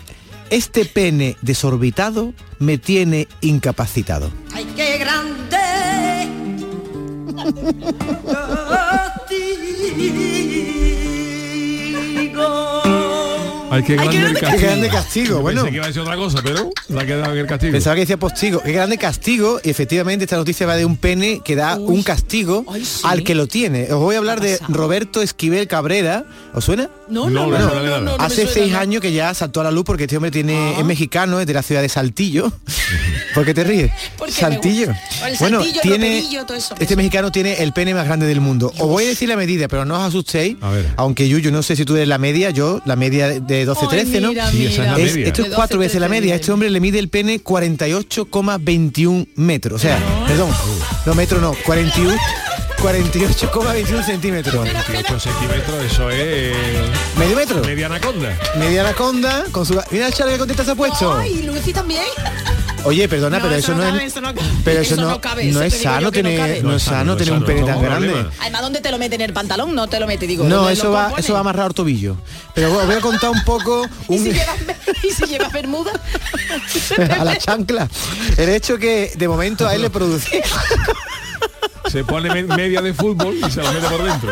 Este pene desorbitado me tiene incapacitado. ¡Ay, qué grande! Ay, qué grande, castigo. Bueno. Pensé que iba a decir otra cosa, pero. Pensaba que decía postigo. Qué grande castigo. Y efectivamente esta noticia va de un pene que da un castigo al que lo tiene. Os voy a hablar de Roberto Esquivel Cabrera. ¿Os suena? No, no, Hace seis años que ya saltó a la luz porque este hombre tiene, ah. es mexicano, es de la ciudad de Saltillo. ¿Por qué te ríes? Porque Saltillo. Bueno, tiene, este mexicano tiene el pene más grande del mundo. Os voy a decir la medida, pero no os asustéis. Aunque Yuyu, no sé si tú eres la media, yo la media de 12-13, ¿no? mira, Sí, esa es la. Es- media. esto De es cuatro 12, veces la 13 media. Este hombre le mide el pene 48,21 metros. O sea, perdón, no metro no, 41, 48,21 centímetros. 28 centímetros, eso es ¿Medio metro? media anaconda. Media anaconda con su... Mira el chale que contenta se ha puesto. Ay, Lucy también. Oye, perdona, pero eso, no, cabe, es... eso no cabe. Pero eso, no, no cabe, no eso es sano no tener, cabe. no es sano tener un no, pene no, tan no, grande. Además, ¿dónde te lo mete en el pantalón? No te lo mete, digo. No, ¿dónde eso va, eso va amarrado al tobillo. Pero os voy a contar un poco ¿Y si llevas, y si llevas bermuda? a la chancla. El hecho que de momento a él le produce se pone me- media de fútbol y se la mete por dentro.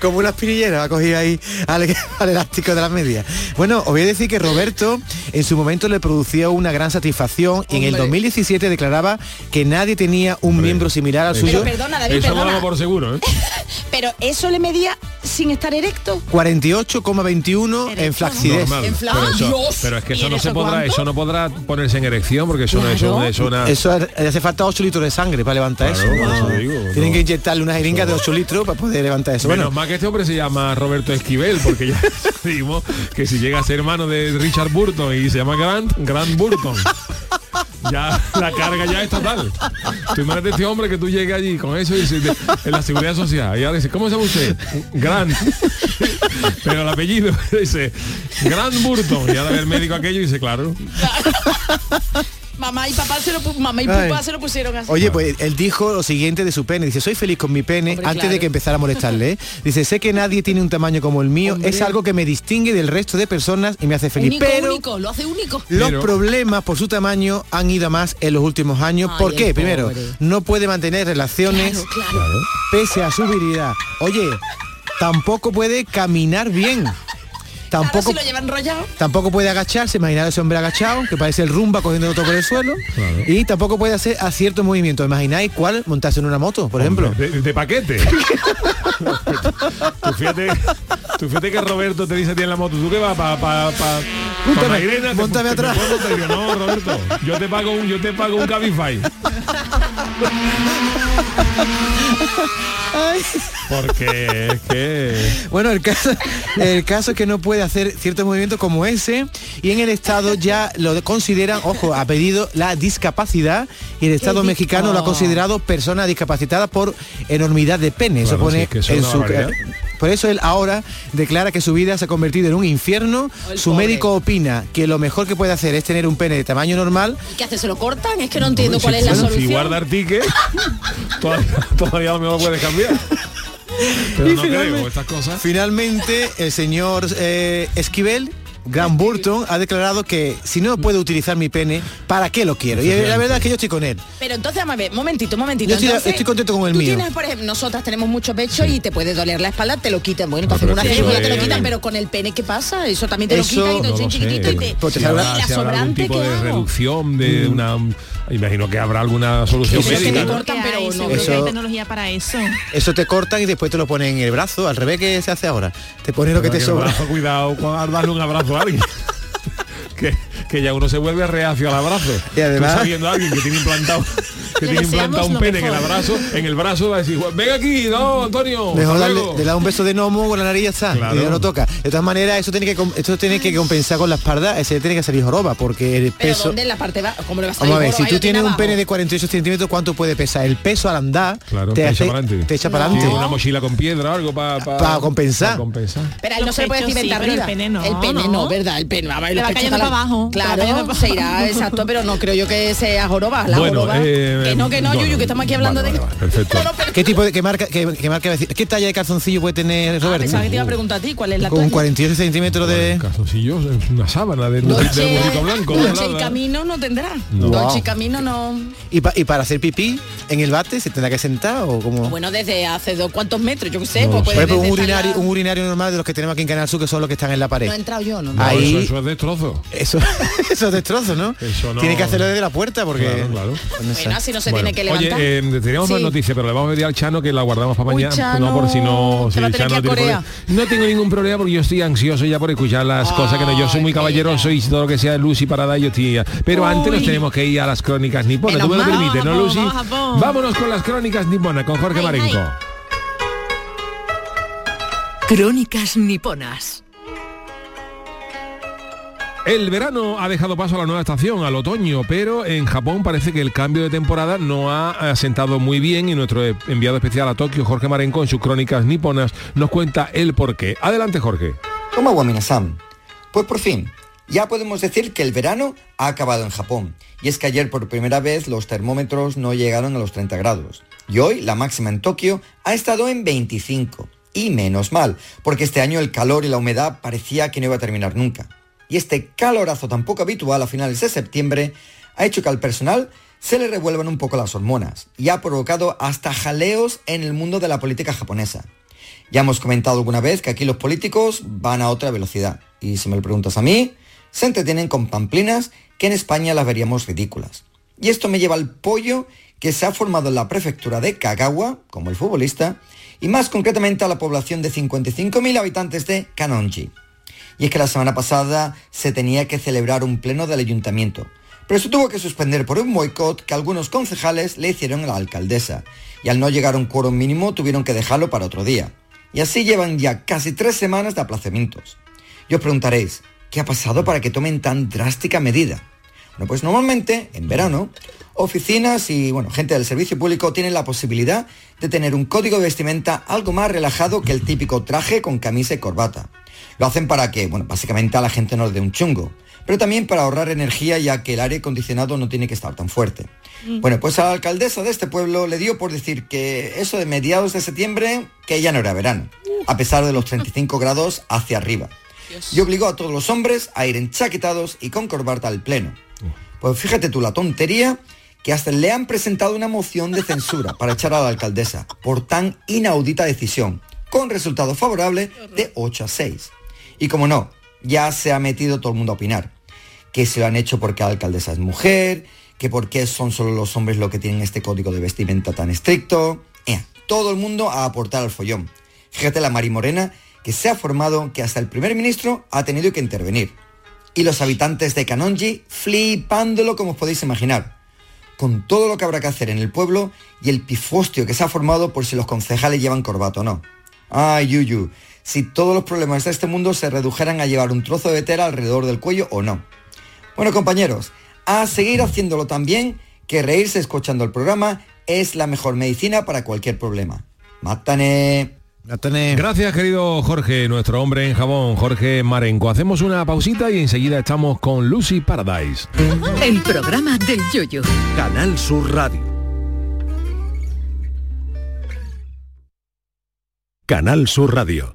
Como una espinillera, ha cogido ahí al, al elástico de las medias. Bueno, os voy a decir que Roberto en su momento le producía una gran satisfacción y en el Hombre. 2017 declaraba que nadie tenía un miembro similar al suyo. Pero perdona, David, Eso perdona. por seguro, ¿eh? Pero eso le medía sin estar erecto. 48,21 en flacidez. Normal. En fla- Pero, eso- Dios. pero es que ¿Y eso no se podrá, cuánto? eso no podrá ponerse en erección porque eso no es Claro. una, es una Eso le hace falta 8 litros de sangre para levantar Claro, eso. por eso digo, Tienen no. que inyectarle una jeringa de 8 litros para poder levantar eso. Menos Bueno, mal que este hombre se llama Roberto Esquivel, porque ya dijimos que si llega a ser hermano de Richard Burton y se llama Grant, Grant Burton. Ya la carga ya es total. Tú imagínate este hombre que tú llegues allí con eso y dices, en la seguridad social. Y ahora dice, ¿cómo se llama usted? Grant. Pero el apellido dice Grant Burton. Y ahora el médico aquello y dice, claro. Mamá y papá se lo mamá y papá se lo pusieron así. Oye, pues él dijo lo siguiente de su pene. Dice, soy feliz con mi pene Hombre, antes claro. de que empezara a molestarle. ¿eh? Dice, sé que nadie tiene un tamaño como el mío. Hombre. Es algo que me distingue del resto de personas y me hace feliz. único, Pero único, lo hace único. los Pero- problemas por su tamaño han ido a más en los últimos años. Ay, ¿Por qué? Primero, no puede mantener relaciones Claro, claro. pese a su virilidad. Oye, tampoco puede caminar bien. Claro, Tampoco si lo llevan enrollado. Tampoco puede agacharse, imaginar a ese hombre agachado, que parece el rumba cogiendo otro por el suelo. Y tampoco puede hacer a ciertos movimientos. ¿Imagináis cuál? Montarse en una moto, por ejemplo. De, de paquete. tú, fíjate, tú fíjate que Roberto te dice a ti en la moto, ¿tú qué vas? ¿Para pa, pa, pa Móntame, Mairena? ¿Te- móntame te- te atrás. no, Roberto, yo te pago un, yo te pago un Cabify. Porque es que... Bueno, el caso, el caso es que no puede hacer ciertos movimientos como ese y en el Estado ya lo consideran, ojo, ha pedido la discapacidad y el Estado mexicano lo ha Oh. considerado persona discapacitada por enormidad de pene. Eso Claro, pone sí, es que eso en es una su... barbaridad. Por eso él ahora declara que su vida se ha convertido en un infierno. El Su pobre. médico opina que lo mejor que puede hacer es tener un pene de tamaño normal ¿Y qué hace? ¿Se lo cortan? Es que no entiendo cuál es la solución. Si guardar ticket, todavía, todavía lo mejor puedes cambiar. Pero Y no finalmente- creo, estas cosas. Finalmente, el señor eh, Esquivel, Grant Burton, ha declarado que si no puedo utilizar mi pene, ¿para qué lo quiero? Y la verdad es que yo estoy con él. Pero entonces, vamos a ver, momentito, momentito. Yo estoy- Entonces, estoy contento con el tú mío. Tienes, por ejemplo, nosotras tenemos mucho pecho y te puede doler la espalda, te lo quitan. Bueno, entonces pero una que te lo quitan, pero con el pene, ¿qué pasa? Eso también te lo quitan y te No lo sé. chiquitito y te... Pues te Si saldrá- ¿Y habrá, la si habrá algún sobrante tipo qué de hago? reducción de una imagino que habrá alguna solución Eso médica te ¿no? cortan, pero Ay, no. seguro que Eso- hay tecnología para eso. Eso te cortan y después te lo ponen en el brazo, al revés que se hace ahora. Te pones lo que te sobra. brazo, cuidado cuando darle un abrazo a alguien que, que ya uno se vuelve reacio al abrazo Y además- Tú sabiendo a alguien que tiene implantado que tiene implantado un pene en el abrazo en el brazo va a decir ven aquí no Antonio Mejor darle, luego". le da un beso de gnomo con la nariz y ya está. Claro. Y ya no toca. De todas maneras, eso tiene que esto tiene que compensar con la espalda, ese tiene que salir joroba, porque el Pero peso. ¿dónde en la parte va? ¿Cómo le vas a Vamos a ver, salir si tú tienes un abajo. pene de 48 centímetros, ¿cuánto puede pesar? El peso al andar Claro, te, hace- para adelante. te echa para adelante. una mochila con piedra o algo para compensar. compensar Pero a él no se puede decir sí, el pene no, El pene no, ¿no? ¿verdad? El pene. A va pechos cayendo para- abajo, va Claro, se irá, exacto, pero no creo yo que sea joroba. La Bueno, joroba. eh, que no, que no, bueno, Yuyu, que estamos aquí hablando vale, de... vale, vale, perfecto. No, no, pero- ¿Qué tipo de qué marca qué, qué marca? ¿Qué talla de calzoncillo puede tener Ah, Roberto? pensaba que te iba a preguntar a ti cuál es la Con tuya. 48 centímetros de. calzoncillos es una sábana burrito blanco Dolce y Camino no tendrá. No. Dolce y Camino no. ¿Y, pa- y para hacer pipí en el bate se tendrá que sentar o como. Bueno, desde hace dos cuantos metros, yo qué sé, No pues puede ejemplo, un urinario, la- un urinario normal de los que tenemos aquí en Canal Sur, que son los que están en la pared. No he entrado yo, ¿no? No, Ahí- eso, eso es destrozo Eso, eso es destrozo, ¿no? Eso no- Tiene que hacerlo desde la puerta porque. Claro, claro. no. Bueno, así no se Bueno, tiene que levantar. Oye, eh, teníamos más Sí. noticias, pero le vamos a pedir al Chano que la guardamos para Uy, mañana. Chano, no, por si no. si el Chano tiene problema. No tengo ningún problema porque yo estoy ansioso ya por escuchar las cosas que no. Yo soy muy caballeroso y todo lo que sea de Lucy para dar yo tía. Pero antes nos Uy. tenemos que ir a las crónicas niponas. ¿Tú me lo permites, no, Lucy? Vámonos con las crónicas niponas con Jorge Ay, Marenco. ay. Crónicas niponas. El verano ha dejado paso a la nueva estación, al otoño, pero en Japón parece que el cambio de temporada no ha asentado muy bien y nuestro enviado especial a Tokio, Jorge Marenco, en sus crónicas niponas, nos cuenta el porqué. Adelante, Jorge. Como Waminasan. Pues por fin, ya podemos decir que el verano ha acabado en Japón. Y es que ayer por primera vez los termómetros no llegaron a los 30 grados. Y hoy la máxima en Tokio ha estado en 25. Y menos mal, porque este año el calor y la humedad parecía que no iba a terminar nunca. Y este calorazo tan poco habitual a finales de septiembre ha hecho que al personal se le revuelvan un poco las hormonas y ha provocado hasta jaleos en el mundo de la política japonesa. Ya hemos comentado alguna vez que aquí los políticos van a otra velocidad y si me lo preguntas a mí, se entretienen con pamplinas que en España las veríamos ridículas. Y esto me lleva al pollo que se ha formado en la prefectura de Kagawa, como el futbolista, y más concretamente a la población de 55.000 habitantes de Kanonji. Y es que la semana pasada se tenía que celebrar un pleno del ayuntamiento, pero se tuvo que suspender por un boicot que algunos concejales le hicieron a la alcaldesa, y al no llegar a un quórum mínimo tuvieron que dejarlo para otro día. Y así llevan ya casi tres semanas de aplazamientos. Y os preguntaréis, ¿qué ha pasado para que tomen tan drástica medida? Bueno, pues normalmente, en verano, oficinas y bueno, gente del servicio público tienen la posibilidad de tener un código de vestimenta algo más relajado que el típico traje con camisa y corbata. Lo hacen para que, bueno, básicamente a la gente no le dé un chungo, pero también para ahorrar energía ya que el aire acondicionado no tiene que estar tan fuerte. Mm. Bueno, pues a la alcaldesa de este pueblo le dio por decir que eso de mediados de septiembre, que ya no era verano, a pesar de los 35 grados hacia arriba. Y obligó a todos los hombres a ir enchaquetados y con corbata al pleno. Pues fíjate tú la tontería que hasta le han presentado una moción de censura para echar a la alcaldesa por tan inaudita decisión, con resultado favorable de 8 a 6. Y como no, ya se ha metido todo el mundo a opinar. Que se lo han hecho porque la alcaldesa es mujer, que por qué son solo los hombres los que tienen este código de vestimenta tan estricto. Ea, todo el mundo a aportar al follón. Fíjate la Mari Morena que se ha formado que hasta el primer ministro ha tenido que intervenir. Y los habitantes de Canonji flipándolo como os podéis imaginar. Con todo lo que habrá que hacer en el pueblo y el pifostio que se ha formado por si los concejales llevan corbato o no. Ay, Yuyu, si todos los problemas de este mundo se redujeran a llevar un trozo de tela alrededor del cuello o no. Bueno, compañeros, a seguir haciéndolo también, que reírse escuchando el programa es la mejor medicina para cualquier problema. Mátane. Gracias, querido Jorge, nuestro hombre en jabón, Jorge Marenco. Hacemos una pausita y enseguida estamos con Lucy Paradise. El programa del yoyo. Canal Sur Radio. Canal Sur Radio,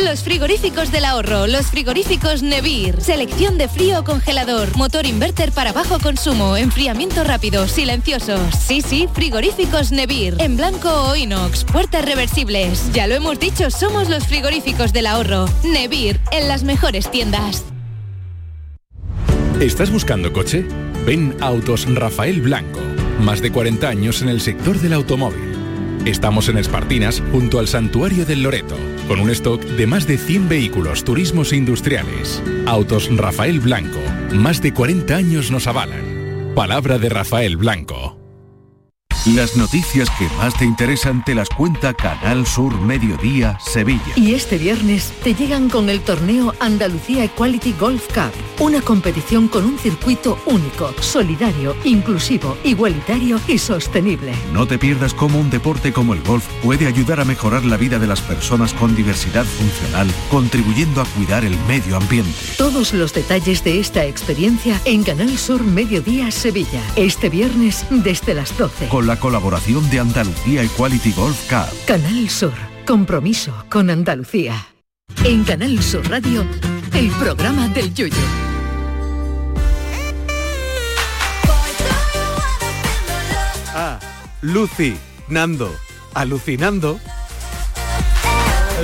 Los frigoríficos del ahorro, los frigoríficos Nevir. Selección de frío o congelador, motor inverter para bajo consumo, enfriamiento rápido, silenciosos. Sí, sí, frigoríficos Nevir. En blanco o inox, puertas reversibles. Ya lo hemos dicho, somos los frigoríficos del ahorro. Nevir, en las mejores tiendas. ¿Estás buscando coche? Ven Autos Rafael Blanco. Más de 40 años en el sector del automóvil. Estamos en Espartinas, junto al Santuario del Loreto, con un stock de más de 100 vehículos turismos e industriales. Autos Rafael Blanco. Más de 40 años nos avalan. Palabra de Rafael Blanco. Las noticias que más te interesan te las cuenta Canal Sur Mediodía Sevilla. Y este viernes te llegan con el torneo Andalucía Equality Golf Cup, una competición con un circuito único, solidario, inclusivo, igualitario y sostenible. No te pierdas cómo un deporte como el golf puede ayudar a mejorar la vida de las personas con diversidad funcional, contribuyendo a cuidar el medio ambiente. Todos los detalles de esta experiencia en Canal Sur Mediodía Sevilla, este viernes desde las 12. Con la colaboración de Andalucía Equality Golf Cup. Canal Sur, compromiso con Andalucía. En Canal Sur Radio, el programa del Yoyo. Ah, Lucy, Nando, alucinando.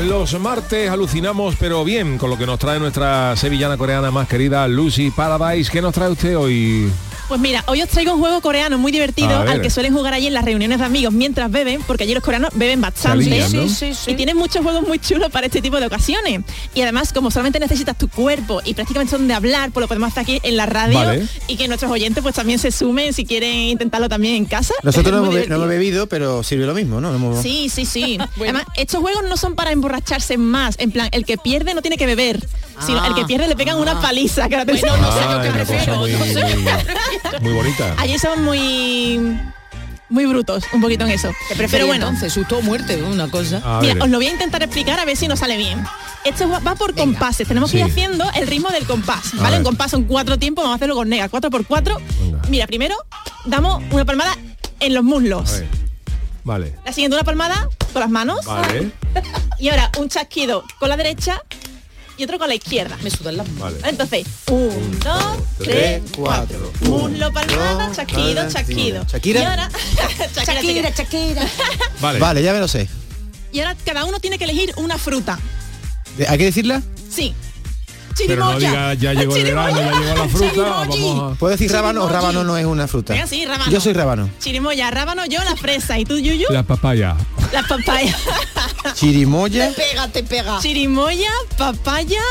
Los martes alucinamos, pero bien, con lo que nos trae nuestra sevillana coreana más querida, Lucy Paradise. ¿Qué nos trae usted hoy? Pues mira, hoy os traigo un juego coreano muy divertido ver. al que suelen jugar allí en las reuniones de amigos mientras beben, porque allí los coreanos beben bastante. ¿no? Y tienen muchos juegos muy chulos para este tipo de ocasiones. Y además, como solamente necesitas tu cuerpo y prácticamente son de hablar, pues lo podemos hacer aquí en la radio Vale. y que nuestros oyentes pues también se sumen si quieren intentarlo también en casa. Nosotros no no hemos bebido, pero sirve lo mismo, ¿no? No hemos- Sí, sí, sí. Además, estos juegos no son para emborracharse más. En plan, el que pierde no tiene que beber, sino el que pierde le pegan una paliza. Que ahora te- Ah, una cosa muy, muy- bonita. Allí son muy muy brutos, un poquito en eso. Pero bueno, entonces, susto o muerte, una cosa. A Mira, ver. os lo voy a intentar explicar a ver si nos sale bien. Esto va va por compases, tenemos que ir haciendo el ritmo del compás, A ¿vale? ver. Un compás son cuatro tiempos, vamos a hacerlo con nega, cuatro por cuatro. Mira, primero damos una palmada en los muslos. Vale. La siguiente una palmada con las manos. Vale. Y ahora un chasquido con la derecha y otro con la izquierda. Me sudan las manos. Vale. Entonces, un, dos, tres, cuatro. Muslo, palmada, chasquido, chasquido. Shakira. Y ahora, Shakira, Shakira. Vale. Vale, ya me lo sé. Y ahora cada uno tiene que elegir una fruta. ¿De- ¿Hay que decirla? Sí. Pero no Chirimoya. diga, ya llegó el verano, ya llegó la fruta, vamos a... ¿Puedo decir rábano o rábano no es una fruta? Venga, sí, rábano. Yo soy rábano. Chirimoya, rábano, yo la fresa. ¿Y tú, Yuyu? La papaya. La papaya. Chirimoya, Pega, te pega. Chirimoya, papaya,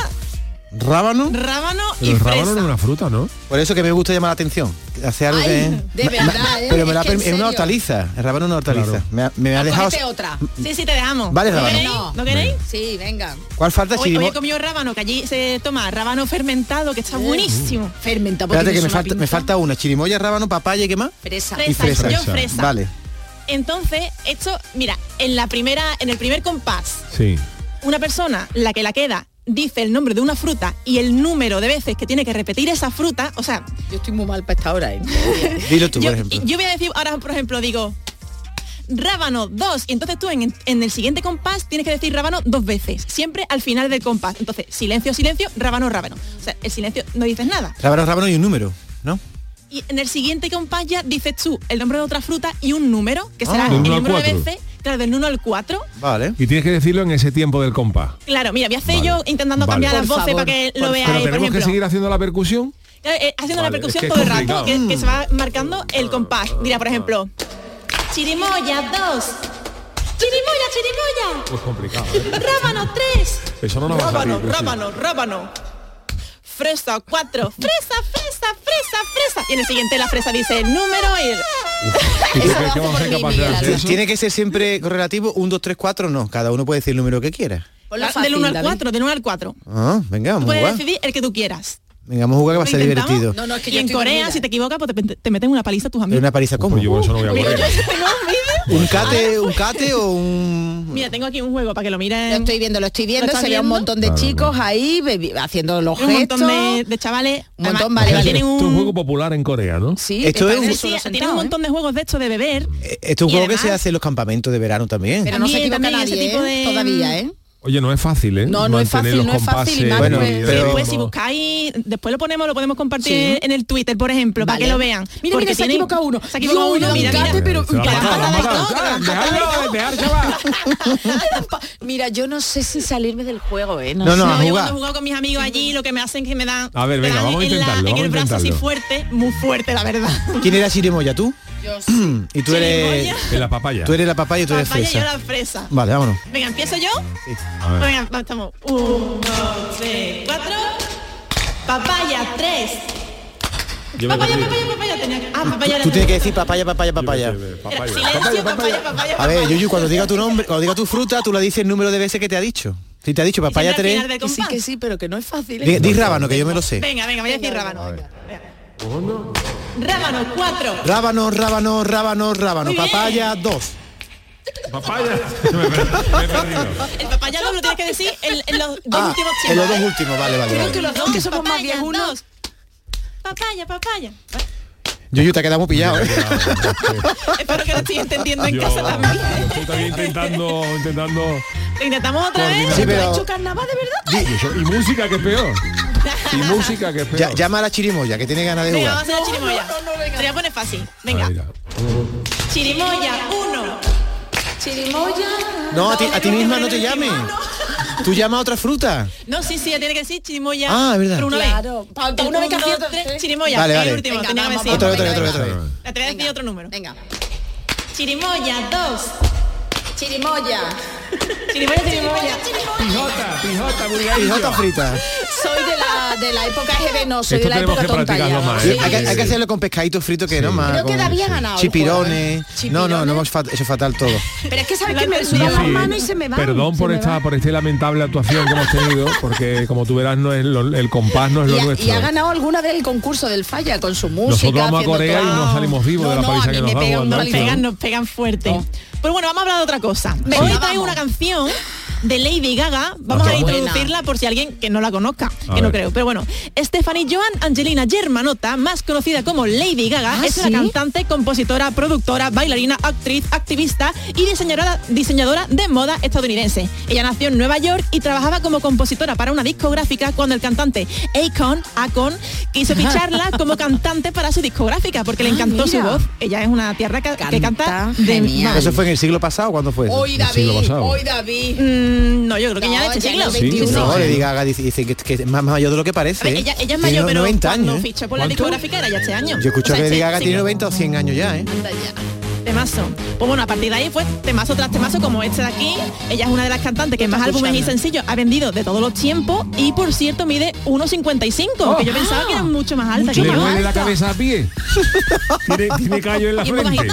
rábano. rábano Pero y el fresa. rábano no es una fruta, ¿no? Por eso que me gusta llamar la atención. Hacer algo Ay, que... de verdad, ¿eh? Pero me Es la que en es una hortaliza. El rábano es una hortaliza. Me, ha- me ha dejado... Cógete otra. Sí, sí, te dejamos. Vale, ¿No rábano. queréis? ¿No queréis? Sí, venga. ¿Cuál falta? Hoy, hoy he comido rábano, que allí se toma rábano fermentado, que está buenísimo. Fermenta, Espérate que me falta, me falta una. Chirimoya, rábano, papaya y qué más. Fresa. Y Fresa, fresa. yo fresa. Vale. Entonces, esto, mira, en la primera, en el primer compás, Sí. una persona, la que la queda, dice el nombre de una fruta y el número de veces que tiene que repetir esa fruta, o sea, Yo estoy muy mal para esta hora, ¿eh? Dilo tú, yo, por ejemplo. yo voy a decir, ahora por ejemplo digo, rábano dos, y entonces tú en, en el siguiente compás tienes que decir rábano dos veces, siempre al final del compás. Entonces, silencio, silencio, rábano, rábano. O sea, el silencio no dices nada. Rábano, rábano y un número, ¿no? Y en el siguiente compás ya dices tú el nombre de otra fruta y un número, que será Ah. Del el número de veces, claro, del 1 al 4. Vale. Y tienes que decirlo en ese tiempo del compás. Claro, mira, voy a hacer Vale. yo intentando Vale. cambiar las Por voces favor, para que por lo Pero veáis, por tenemos ejemplo. que seguir haciendo la percusión. Eh, eh, haciendo Vale, la percusión es que todo el rato, que, que se va marcando el compás. Mira, por ejemplo, chirimoya 2, chirimoya, chirimoya, Pues complicado. ¿eh? rábano 3, Eso no nos va a salir. rábano, Rocío. rábano, rábano, fresa 4, fresa, fresa, fresa, fresa. Y en el siguiente la fresa dice el número y el... ¿Y tú Eso crees lo que hace vamos a? Tiene que ser siempre correlativo, 1, 2, 3, 4, no. Cada uno puede decir el número que quiera. Del fácil, 1 al David. 4, del 1 al 4. Ah, venga, vamos a Puedes decidir el que tú quieras. Venga, vamos a jugar que va a ¿Lo ser intentamos? divertido. No, no, es que y en Corea, si te equivocas, pues te, te meten una paliza tus ¿Es amigos. una paliza cómo? Pues yo eso no voy a Mira, yo tengo un vídeo. ¿Un cate, un cate o un...? Mira, tengo aquí un juego para que lo miren. Lo estoy viendo, lo estoy viendo, se ve un montón de Claro, chicos ahí bebi- haciendo los un gestos. montón de, de chavales. Un montón, vale, vale. Tienen Esto es un un, juego popular en Corea, ¿no? Sí, Esto es un- sí, tienen un ¿eh? montón de juegos de esto de beber. Eh, Esto es un juego que se hace en los campamentos de verano también. Pero no se equivoca nadie, tipo ¿eh? de- Todavía, ¿eh? Oye, no es fácil, ¿eh? No, no es fácil, no es fácil, compases nada, Bueno, y pero- Después, si buscáis, después lo ponemos, lo podemos compartir Sí. en el Twitter, por ejemplo, para que lo vean. Mira, Porque mira, se ha tienen- equivocado uno. Se ha equivocado Yo, uno, mira, mira. pero- yo no sé si salirme del juego, ¿eh? No, No, sé. no, yo cuando he jugado con mis amigos allí, lo que me hacen es que me dan, A ver, venga, vamos a intentarlo, en el brazo así fuerte, muy fuerte, la verdad. ¿Quién era Chirimoya? ¿Tú? Yo sí. Y tú eres... La papaya. Tú eres la papaya y tú eres Papaya y yo fresa. la fresa. Vale, vámonos. Venga, ¿empiezo yo? Venga, estamos. Un, dos, tres, cuatro. Papaya, tres. Papaya, papaya, papaya. Tenía. Ah, papaya Tú tienes que decir papaya, papaya, papaya. Silencio, papaya, papaya, A ver. Yuyu, cuando diga tu nombre, cuando diga tu fruta, tú le dices el número de veces que te ha dicho. Si te ha dicho papaya Siempre al 3, final del Que sí, que sí, pero que no es fácil. ¿eh? di, di rábano, que yo me lo sé. Venga, venga, voy a decir rábano. A ver. Rábano, cuatro. Rábano, rábano, rábano, rábano. Papaya 2. Papaya. me he perdido. El papaya lo tienes que decir en, en los dos Ah, últimos en los tiempos. dos últimos, vale, vale. Creo vale. que los dos que somos más Papaya, viejunos. dos. Papaya, papaya. Yuyu, te ha quedado muy pillado, ¿eh? Espero que lo estoy entendiendo en Yo, casa también. estoy también intentando, intentando. ¿Lo intentamos otra vez? Sí, ¿Tú has pero- hecho carnaval de verdad? Y, eso- y música que es peor. Y música que es peor. Ya- llama a la chirimoya, que tiene ganas de Venga, jugar. vamos a hacer la chirimoya. Te voy a poner fácil. Venga. Chirimoya, uno. Chirimoya. No, a ti, a ti misma no te llames. tú llamas a otra fruta. No, sí, sí, ya tiene que decir chirimoya. Ah, es verdad. Pero una Claro, vez. El una vez que aciertas, tres, chirimoya. Vale, el vale. último, Venga, tenía que decir. Otra vez, otra vez, venga, otra vez. Otro número. Venga. Chirimoya, dos. Chirimoya. Chirimoya, chirimoya. Pijota, pijota, vulgarillo. Pijota frita. Soy de la, de la época GB, no, soy Esto de la época que tonta ya. más, Sí, ¿eh? hay, que, hay que hacerlo con pescadito frito que no más. Creo que con- David ha ganado Chipirones. juego. No, no, no hemos fa- hecho fatal todo. Pero es que sabes que me sudan las Sí. manos y se me van. Perdón por esta por esta lamentable actuación que hemos tenido, porque como tú verás no es lo- el compás no es lo Y nuestro. y ha ganado alguna del concurso del falla con su música. Nosotros vamos a Corea y no salimos vivos de la paliza a que. Nos pegan, nos pegan fuerte. Pero bueno, vamos a hablar de otra cosa. Venga, Hoy vamos. traigo una canción de Lady Gaga. Vamos Ah, a introducirla por si alguien que no la conozca, A que no creo. Pero bueno, Stephanie Joan Angelina Germanota, más conocida como Lady Gaga, Ah, es ¿sí? una cantante, compositora, productora, bailarina, actriz, activista y diseñadora, diseñadora de moda estadounidense. Ella nació en Nueva York y trabajaba como compositora para una discográfica cuando el cantante Akon, Akon quiso ficharla como cantante para su discográfica porque le Ah, encantó su voz. Ella es una tierra que, que canta Canta de genial. ¿Eso fue en el siglo pasado? ¿Cuándo fue? Hoy David, hoy David. Mm, no, yo creo que ya No, este ya en siglo. el Sí, 21. sí, sí. No, Lady Gaga dice, dice que, que es más mayor de lo que parece. Ver, ella, ella es mayor, pero 90 cuando años. ¿eh? fichó por la ¿Cuánto? discográfica era ya este año. Yo escucho O sea, que Lady este Gaga tiene siglo. 90 o 100 años ya, ¿eh? Anda ya. Temazo. Pues bueno, a partir de ahí fue temazo tras temazo como este de aquí. Ella es una de las cantantes que más álbumes y sencillos ha vendido de todos los tiempos y por cierto mide 1,55, oh, que yo ah, pensaba que era mucho más alta. Mucho que más alta. la cabeza a pie? tiene, callo en la frente.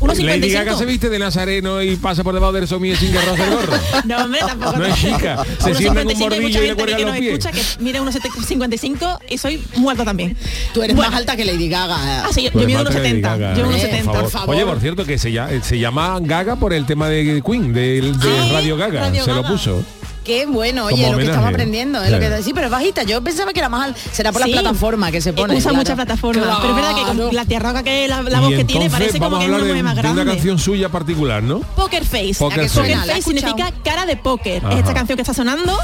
1,55. Lady Gaga se viste de nazareno y pasa por debajo del sombrero sin que el gorro. No, hombre, tampoco. No es chica. Se sienta en un bordillo y le cuelga los pies. Escucha que mide 1,55 y soy muerta también. Tú eres bueno, más alta que Lady Gaga. Ah, sí, yo, yo mido pues 1,70. Yo 1,70. Oye, por cierto, que se llama, Gaga por el tema de Queen, de. Ah, Radio Gaga. Se lo puso. Qué bueno, oye, lo que estamos aprendiendo. Lo que, sí, pero es bajita. Yo pensaba que era más... Al, será por sí. la plataforma que se eh, pone. Usa claro. muchas plataformas. Pero es verdad que con la tierra que la, la voz que tiene parece como que es una más grande. De una canción suya particular, ¿no? Poker Face. Poker, Face, significa cara de póker. Es esta canción que está sonando.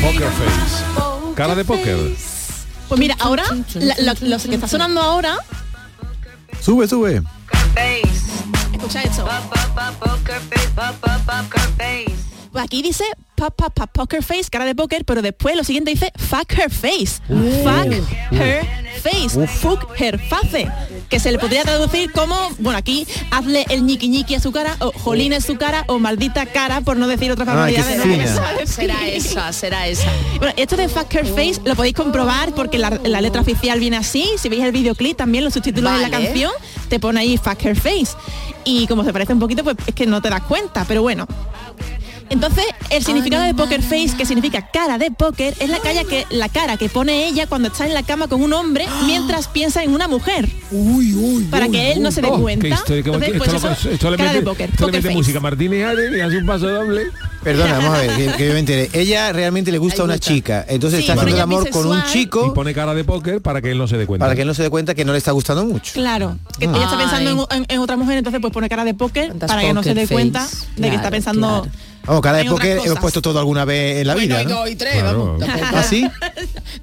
Poker Face. Cara de póker. Pues mira, ahora la- la- lo que está sonando ahora, Sube, sube. escucha esto. Pues aquí dice pa, pa, pa, poker face, cara de póker, pero después lo siguiente dice fuck her face. Fuck her face. Fuck her face. Que se le podría traducir como, bueno, aquí hazle el ñiqui ñiqui a su cara, o jolín en su cara, o maldita cara, por no decir otra de no me sale. Será esa, será esa. Bueno, esto de Fuck Her Face lo podéis comprobar porque la, la letra oficial viene así. Si veis el videoclip también, los subtítulos de la canción, te pone ahí Fuck Her Face. Y como se parece un poquito, pues es que no te das cuenta, pero bueno. Entonces, el significado de poker face, que significa cara de póker, es la cara que la cara que pone ella cuando está en la cama con un hombre mientras piensa en una mujer. para que él no se dé Oh, cuenta. historia, Entonces, pues esto, eso, lo- esto le cara mete, de póker, esto le poker mete face. música Martínez y hace un paso doble. Perdona, vamos a ver, que, que yo me enteré. Ella realmente le gusta a una chica, entonces Sí, está haciendo el amor con un bisexual. Y chico pone cara de póker para que él no se dé cuenta. para que él no se dé cuenta que no le está gustando mucho. Claro, que ella está pensando en, en- en otra mujer, entonces pues pone cara de póker para que no se dé cuenta de que está pensando claro. Vamos, cara de en otras póker hemos puesto todo alguna vez en la vida, ¿no? y tres, Claro. vamos. ¿Ah, sí?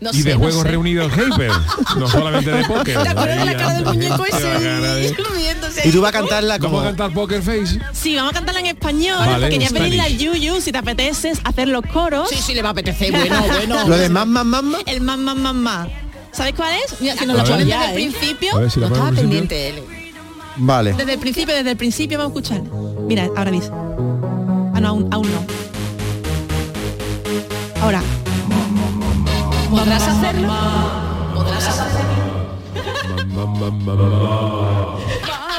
No y sé, de no juegos sé. reunidos Hyper, no solamente de póker. ¿Te acuerdas de la cara del muñeco ese? Y tú vas a cantarla como... ¿Vamos a cantar Poker Face? Sí, vamos a cantarla en español. Vale, Quería en pedirle al. Yuyu, si te apetece, hacer los coros. Sí, sí, le va a apetecer. Bueno, bueno. Lo de más, más, más, más. El más, más, más, más. ¿Sabes cuál es? Mira, si nos A lo ponen Ya, desde el principio. Si No estaba pendiente él. Vale. Desde el principio, desde el principio vamos a escuchar. Mira, ahora dice. Ah, no, aún, aún no. Ahora. ¿Podrás hacerlo? ¿Podrás hacerlo?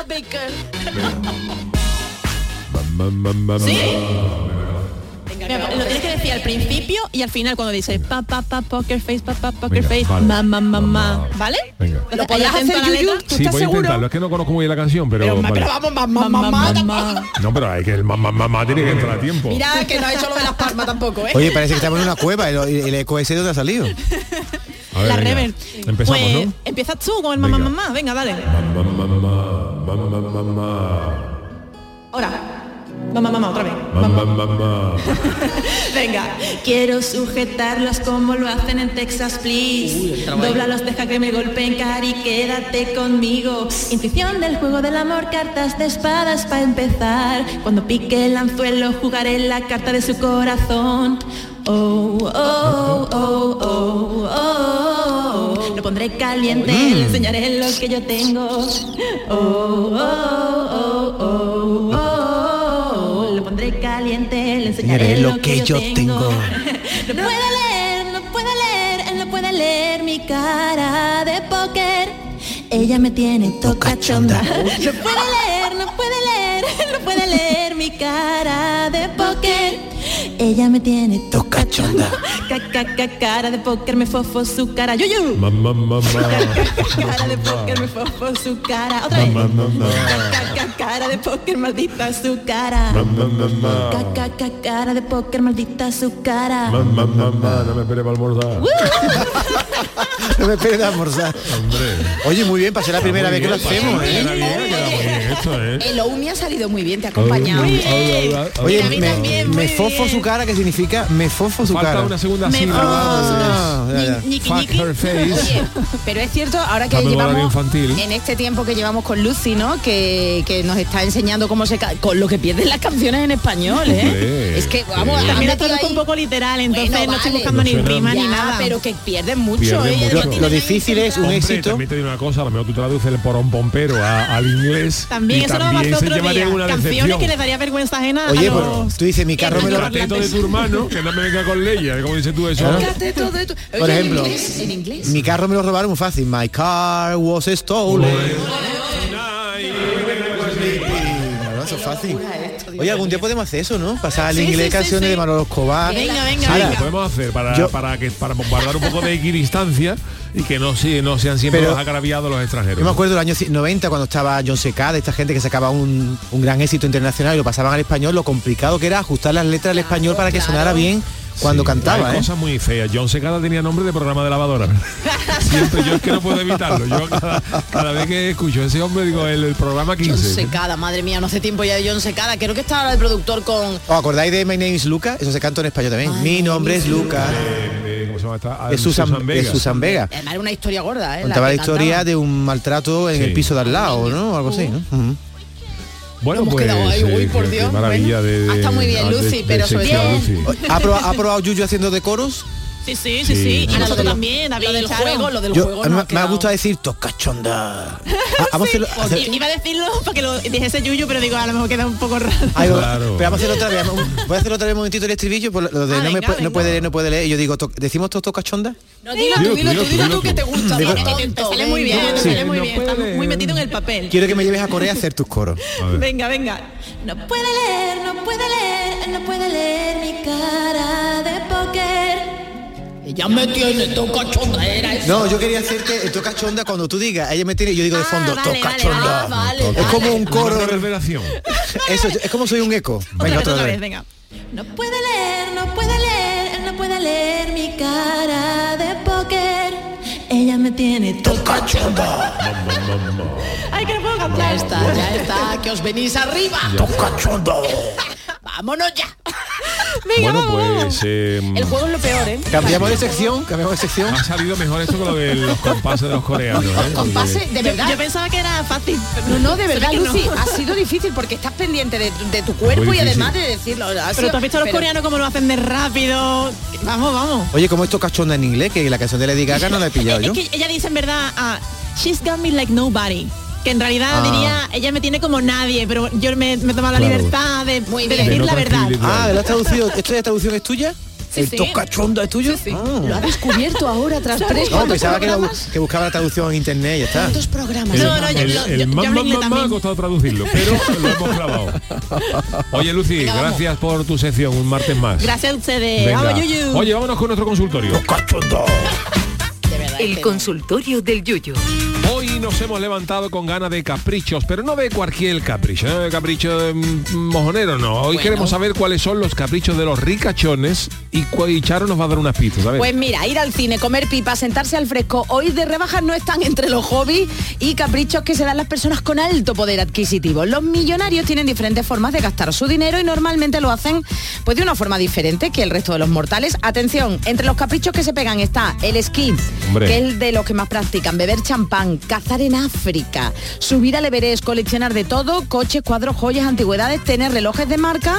Baker. ¿Sí? Mira, lo tienes que decir al principio y al final cuando dice pa pa pa poker face pa pa poker Venga, face vale. ma ma ma ma ¿vale? Venga. ¿Lo atento hacer, la letra. ¿Tú Sí, estás voy a intentarlo. Es que no conozco muy bien la canción, pero, Pero, vale. pero vamos, mamá, Ma, ma, mamá, ma, mamá. ma. No, pero hay que el mamá mamá tiene que entrar a tiempo. Mira que no ha hecho lo de las palmas tampoco, ¿eh? Oye, parece que estamos en una cueva y el eco ese de dónde ha salido. A ver, La venga. rever. Empezamos, pues, ¿no? empiezas tú con el mamá Venga. mamá venga dale Ma, ma, ma, ma, ma, ma, ma, ma. ahora Mamá, mamá, otra vez. Mamá, mamá. Venga, quiero sujetarlos como lo hacen en Texas, please. Dóblalos, deja que me golpeen, cari, quédate conmigo. Intuición del juego del amor, cartas de espadas para empezar. Cuando pique el anzuelo, jugaré la carta de su corazón. Oh, oh, oh, oh, oh. Lo pondré caliente, le enseñaré lo que yo tengo. Oh, oh, oh, enseñaré lo que yo tengo. No puede leer, no puede leer, él no puede leer mi cara de póker. Ella me tiene tocachonda. No puede leer, no puede leer, él no puede leer mi cara de póker. Ella me tiene tocachonda. Caca, cara de póker, me fofo su cara. Yuyu. Mamá, mamá. Cara de póker, me fofo su cara. Otra vez. Mamá, mamá. Caca, cara de póker, maldita su cara. Mamá, mamá. Caca, cara de póker, maldita su cara. Mamá, mamá, no me esperes para almorzar. No me esperes de almorzar. Hombre. Oye, muy bien, para ser la primera vez que lo hacemos, ¿eh? esto, ¿eh? El OUMI ha salido muy bien, te ha acompañado. Oye, A mí me, también, muy me fofo su cara, ¿qué significa? Me fofo su Falta cara. una segunda. Ah, pero es cierto, ahora que llevamos infantil. en este tiempo que llevamos con Lucy, ¿no? Que, que nos está enseñando cómo se con lo que pierden las canciones en español, ¿eh? Es que vamos, También lo ahí- un poco literal, entonces Bueno, no estoy buscando ni rima ni nada. pero que pierden mucho, Pierden ¿eh? mucho. Lo Lo, lo difícil es un Hombre, éxito. también te digo una cosa, a lo mejor tú traduces el porón pompero a- al inglés. También y eso lo también hacer se otro día. una Canciones decepción. que le daría vergüenza ajena Oye, a pues los... tú dices, mi carro me lo... Cateto de tu hermano, que no me venga con leña, como dices tú eso. Cateto de tu- Oye, Por ejemplo, en inglés, en inglés. Mi carro me lo robaron muy fácil. My car was stolen. Claro, eso es fácil. Oye, algún día podemos hacer eso, ¿no? Pasar al Sí, inglés sí, canciones sí. de Manolo Escobar. Venga, venga, Ahora, Lo venga. podemos hacer para, Yo- para que para guardar un poco de equidistancia y que no, sí, no sean siempre Pero- los agraviados los extranjeros. Yo me acuerdo del año 90 cuando estaba John Secada, esta gente que sacaba un, un gran éxito internacional y lo pasaban al español, lo complicado que era ajustar las letras al español para que sonara bien cuando Sí, cantaba, hay ¿eh? cosas muy feas. John Secada tenía nombre de programa de lavadora. Siempre yo es que no puedo evitarlo. Yo cada, cada vez que escucho a ese hombre digo el, el programa John 15. Secada, madre mía, no hace tiempo ya de John Secada. Creo que está ahora el productor con... ¿Os acordáis de My Name is Luca? Eso se canta en español también. Mi nombre es Luca. Eh, ¿Cómo se llama esta? Es Susan, Vega. es Susan Vega. Además era una historia gorda, ¿eh? Contaba la historia cantaba. de un maltrato en Sí. el piso de al lado, ¿no? Algo así, ¿no? Bueno, Hemos pues quedado ahí, eh, uy, por qué- Dios, maravilla bueno. de, de- Ah, está muy bien, de- Lucy, de pero sobre todo-. ¿Ha probado, ha probado Yuyu haciendo de coros? Sí, sí, sí, Sí. Y lo nosotros también, lo del Charo. juego, lo del Yo, juego no me, ha me ha quedado. gustado decir tocachonda. Ah, Vamos a hacerlo. I- hacer- Iba a decirlo para que lo dijese Yuyu, pero digo, a lo mejor queda un poco raro. Ay, va- Claro. Pero vamos a hacerlo otra vez. Voy a hacerlo otra vez un momentito el estribillo. Por lo de Ah, no, puede, no venga. puede leer, no puede leer. Y yo digo, to- ¿decimos todos tocachonda? No, dilo Dilo tú, dilo tú, dilo tú, que te gusta. Te- sale muy bien, te sale muy bien. Puede. muy metido en el papel. Quiero que me lleves a Corea a hacer tus coros. Venga, venga. No puede leer, no puede leer, no puede leer mi cara de póker. Ella me tiene tocachonda, era eso. No, yo quería hacerte el tocachonda cuando tú digas, ella me tiene, yo digo de Ah, fondo, vale, vale, tocachonda. Ah, vale, Es como un coro. Una reverberación. Eso, es como soy un eco. Otra Venga, vez, otra otra vez. vez, venga. No puede leer, no puede leer, él no puede leer mi cara de póker. Ella me tiene tocachonda. Ay, que no puedo Ya cantar. está, ya está, que os venís arriba. Tocachonda. Vámonos ya. Venga, bueno, vamos, vamos. pues eh, El juego es lo peor, ¿eh? Cambiamos de sección, cambiamos de sección. ha salido mejor esto que lo de los compases de los coreanos. ¿eh? Porque- Compase, de verdad. yo pensaba que era fácil. pero No, no, de verdad, no. Lucy, ha sido difícil porque estás pendiente de, de tu cuerpo y además de decirlo. Pero tú has visto a los pero- coreanos cómo lo hacen de rápido. Vamos, vamos. Oye, ¿cómo es tocachonda en inglés? Que la canción de Lady Gaga no la he pillado Es yo. que ella dice en verdad, ah, she's got me like nobody. Que en realidad Ah. diría, ella me tiene como nadie, pero yo me, me he tomado la libertad de, Muy de bien. decir De no la verdad. Ah, ¿lo has traducido? ¿Esto de traducción es tuya? Sí, ¿El sí. es tuyo? Sí, sí. Ah. Lo ha descubierto ahora tras tres No, pensaba que, buscaba la traducción en internet y ya está. ¿Cuántos programas? No, no, yo- el, yo- el yo mamá ha costado traducirlo, pero lo hemos clavado. Oye, Lucy, Venga, gracias por tu sección, un martes más. Gracias a ustedes. Venga. Vamos, Yuyu. Oye, vámonos con nuestro consultorio. El consultorio del Yuyu. Hoy nos hemos levantado con ganas de caprichos, pero no de cualquier capricho, no de capricho de, mm, mojonero, no. Hoy Bueno. queremos saber cuáles son los caprichos de los ricachones y, y Charo nos va a dar unas pistas, ¿sabes? Pues mira, ir al cine, comer pipa, sentarse al fresco ir de rebajas no están entre los hobbies y caprichos que se dan las personas con alto poder adquisitivo. Los millonarios tienen diferentes formas de gastar su dinero y normalmente lo hacen pues de una forma diferente que el resto de los mortales. Atención, entre los caprichos que se pegan está el esquí, Hombre. que es de los que más practican, beber champán, cazar en África, subir al Everest, coleccionar de todo, coches, cuadros, joyas, antigüedades, tener relojes de marca,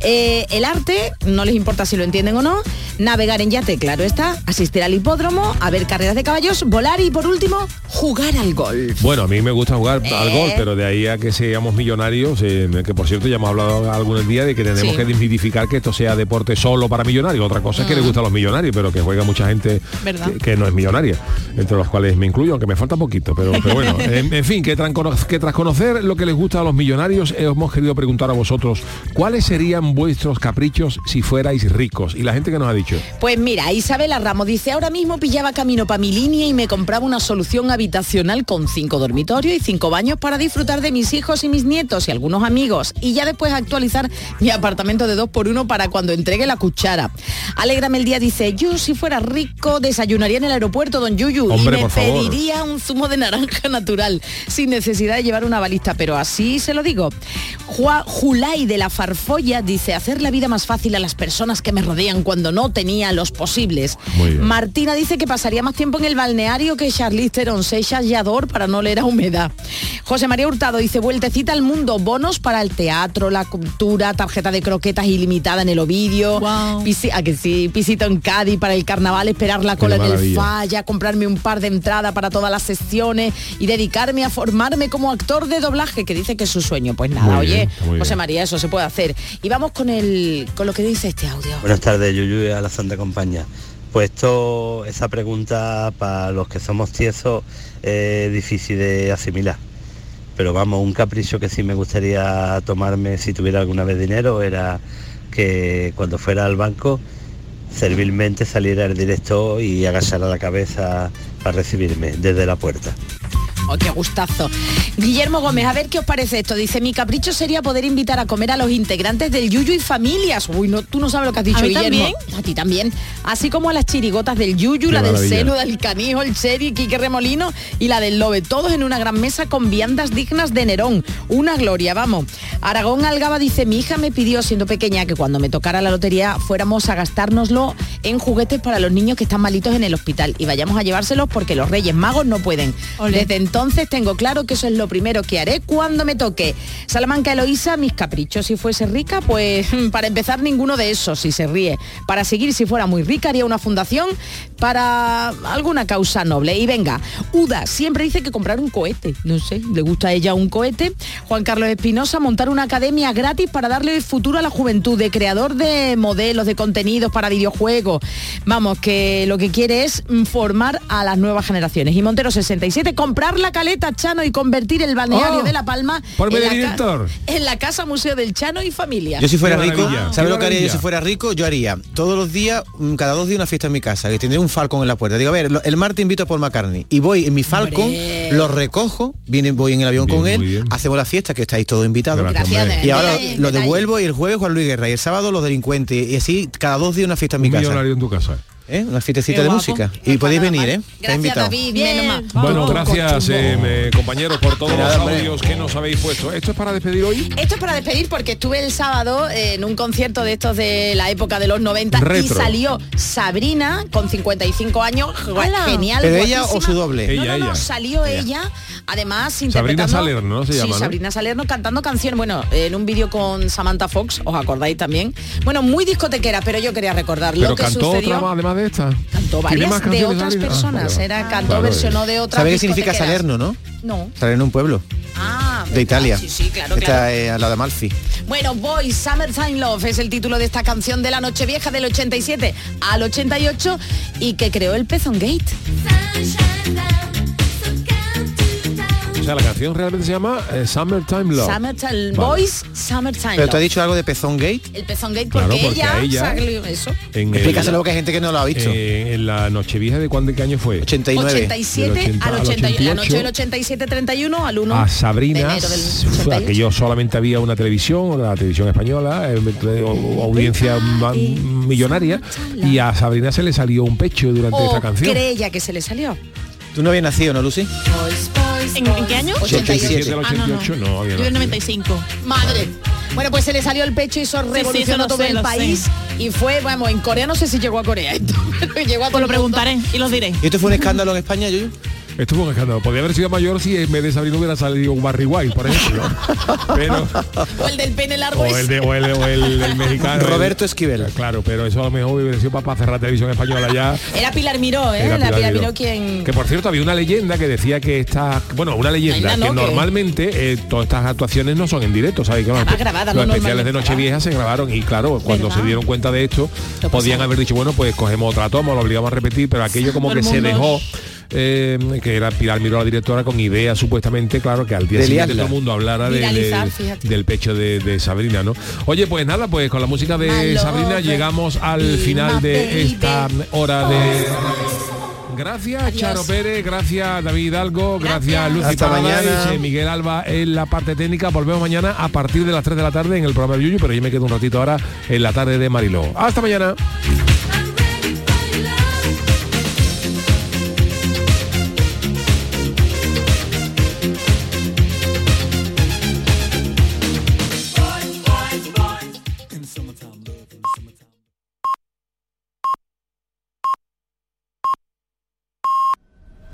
eh, el arte, no les importa si lo entienden o no, navegar en yate, claro está, asistir al hipódromo, a ver carreras de caballos, volar y por último, jugar al golf. Bueno, a mí me gusta jugar al Eh. gol, pero de ahí a que seamos millonarios, eh, que por cierto ya hemos hablado algún día de que tenemos Sí. que desmitificar que esto sea deporte solo para millonarios. Otra cosa es que le Mm. gusta a los millonarios, pero que juega mucha gente que, que no es millonaria, entre los cuales me incluyo, aunque me falta poquito, pero, pero bueno, en, en fin, que, tras cono- que tras conocer lo que les gusta a los millonarios, eh, hemos querido preguntar a vosotros, ¿cuáles serían vuestros caprichos si fuerais ricos? Y la gente que nos ha dicho, Pues mira, Isabela Ramos dice, ahora mismo pillaba camino para mi línea y me compraba una solución habitacional con cinco dormitorios y cinco baños para disfrutar de mis hijos y mis nietos y algunos amigos. Y ya después actualizar mi apartamento de dos por uno para cuando entregue la cuchara. Alégrame el día dice, yo si fuera rico desayunaría en el aeropuerto, don Yuyu, Hombre, y me por favor. pediría un zumo de naranja natural sin necesidad de llevar una balista, pero así se lo digo. Juan Julay de la Farfolla dice, hacer la vida más fácil a las personas que me rodean cuando no tenía los posibles. Martina dice que pasaría más tiempo en el balneario que Charlize Theron, Seixas y Ador para no leer a humedad. José María Hurtado dice, vueltecita al mundo, bonos para el teatro, la cultura, tarjeta de croquetas ilimitada en el Ovidio, pisi- a que sí, pisito en Cádiz para el carnaval, esperar la cola en el falla, comprarme un par de entradas para todas las sesiones y dedicarme a formarme como actor de doblaje, que dice que es su sueño. Pues nada, Muy oye, José bien. María, eso se puede hacer. Y vamos con el con lo que dice este audio. Buenas tardes, Yuyu y a la Santa Compañía. Pues esto, esa pregunta para los que somos tiesos es difícil de asimilar. Pero vamos, un capricho que sí me gustaría tomarme si tuviera alguna vez dinero era que cuando fuera al banco servilmente saliera el directo y agachara la cabeza para recibirme desde la puerta. Oh, qué gustazo. Guillermo Gómez, a ver qué os parece esto. Dice, mi capricho sería poder invitar a comer a los integrantes del Yuyu y familias. Uy, no, tú no sabes lo que has dicho, ¿A mí Guillermo. también? A ti también. Así como a las chirigotas del Yuyu, Qué la del seno, del canijo, el Cheri, Quique Remolino y la del Lobe. Todos en una gran mesa con viandas dignas de Nerón. Una gloria, vamos. Aragón Algaba dice, mi hija me pidió siendo pequeña que cuando me tocara la lotería fuéramos a gastárnoslo en juguetes para los niños que están malitos en el hospital y vayamos a llevárselos porque los Reyes Magos no pueden. Desde entonces tengo claro que eso es lo primero que haré cuando me toque. Salamanca Eloísa, mis caprichos. Si fuese rica, pues para empezar ninguno de esos, si se ríe. Para seguir, si fuera muy rica, haría una fundación para alguna causa noble. Y venga, Uda siempre dice que comprar un cohete. No sé, le gusta a ella un cohete. Juan Carlos Espinosa, montar una academia gratis para darle futuro a la juventud, de creador de modelos, de contenidos para videojuegos. Vamos, que lo que quiere es formar a las nuevas generaciones. Y Montero 67, comprar la caleta Chano y convertir el balneario Oh, de La Palma en la, director. en la casa museo del Chano y familia. Yo si fuera rico, ¿sabes lo que haría yo si fuera rico? Yo haría todos los días, mm, cada dos días una fiesta en mi casa, que tendría un Falcon en la puerta. Digo, a ver, el martes invito a Paul McCartney y voy en mi Falcon, Hombre. lo recojo, viene, voy en el avión Bien, con él, bien. hacemos la fiesta, que estáis todos invitados. Gracias, Y ahora detalle, lo detalle. devuelvo y el jueves Juan Luis Guerra y el sábado los delincuentes y así cada dos días una fiesta en mi un casa. millonario en tu casa. ¿Eh? Una fiestecita de música. Y podéis venir. ¿eh? Gracias, invitado. David. Bien. Bueno, gracias, eh, me- compañeros, por todos los audios que nos habéis puesto. ¿Esto es para despedir hoy? Esto es para despedir porque estuve el sábado en un concierto de estos de la época de los 90 y salió Sabrina con 55 años, ¡Hala! genial. ¿Pero ella o su doble? No, Ella, no, no, ella. salió ella, además Sabrina. Salerno, ¿no? Se sí, llama, ¿no? Sabrina Salerno cantando canción, bueno, en un vídeo con Samantha Fox, ¿os acordáis también? Bueno, muy discotequera, pero yo quería recordar Pero lo que cantó sucedió. otra más, de esta. Cantó ¿Tiene más varias de otras? Ah, personas, era cantó, Claro, versionó de otras ¿Sabes qué significa. Salerno, no? No. Salerno un pueblo. Ah, De. Italia. Sí, sí, claro, Está claro. eh, al lado de Amalfi. Bueno, Boys, Summertime Love es el título de esta canción de la Nochevieja del 87 al 88 y que creó el Pezón Gate. O sea, la canción realmente se llama eh, Summertime Love. Summertime, Vale. Boys Summertime. Pero has Love. dicho algo de Pezón Gate. El pezón gate Claro, porque, porque ella, ella- salió eso. En Explícaselo porque hay gente que no lo ha visto. eh, en la Nochevieja de cuándo y qué año fue? 89. 87 Del 80 al al 80, la noche 88. del 87-31 al 1 a de Sabrina, enero del uf, 88. aquello solamente había una televisión, la televisión española, eh, de- audiencia millonaria, y a Sabrina se le salió un pecho durante O esta canción. cree ella que se le salió. Tú no habías nacido, ¿no, Lucy? ¿En, en qué año? 87. al Ah, no, no. 88 no, había Yo en nacido. 95. Madre. Bueno, pues se le salió el pecho y eso sí, revolucionó lo todo sé, el lo país y fue, vamos, en Corea no sé si llegó a Corea esto, pero llegó a todo Pues lo el mundo. preguntaré y los diré. ¿Y esto fue un escándalo en España, Yuyu? Esto fue un escándalo. Podría haber sido mayor si en vez de Sabrina hubiera salido un Barry White, por ejemplo. pero, O el del pene largo o el, de, o el, o el mexicano. Roberto Esquivel. Claro, pero eso a lo mejor hubiera sido para cerrar televisión española ya. Era Pilar Miró, ¿eh? Era la Pilar Pilar Miró. Miró quien... Que por cierto había una leyenda que decía que estas, bueno, una leyenda que ¿no? Que- normalmente eh, todas estas actuaciones no son en directo, ¿sabes? Que grabada, los ¿no? especiales de. Nochevieja se grabaron y claro, cuando ¿Verdad? se dieron cuenta de esto, podían haber dicho, bueno, pues cogemos otra toma, lo obligamos a repetir, pero aquello como que se dejó eh, que era Pilar Miró la directora con idea supuestamente, claro, que al día De siguiente liarla. todo el mundo hablara de- del pecho de, de Sabrina, ¿no? Oye, pues nada, pues con la música de Sabrina llegamos al final de baby. esta hora de Gracias Charo Pérez, gracias David Hidalgo, gracias, Lucy Hasta Paradise, mañana. eh, Miguel Alba en la parte técnica. Volvemos mañana a partir de las 3 de la tarde en el programa de Yuyu, pero yo me quedo un ratito ahora en la tarde de Mariló. Hasta mañana.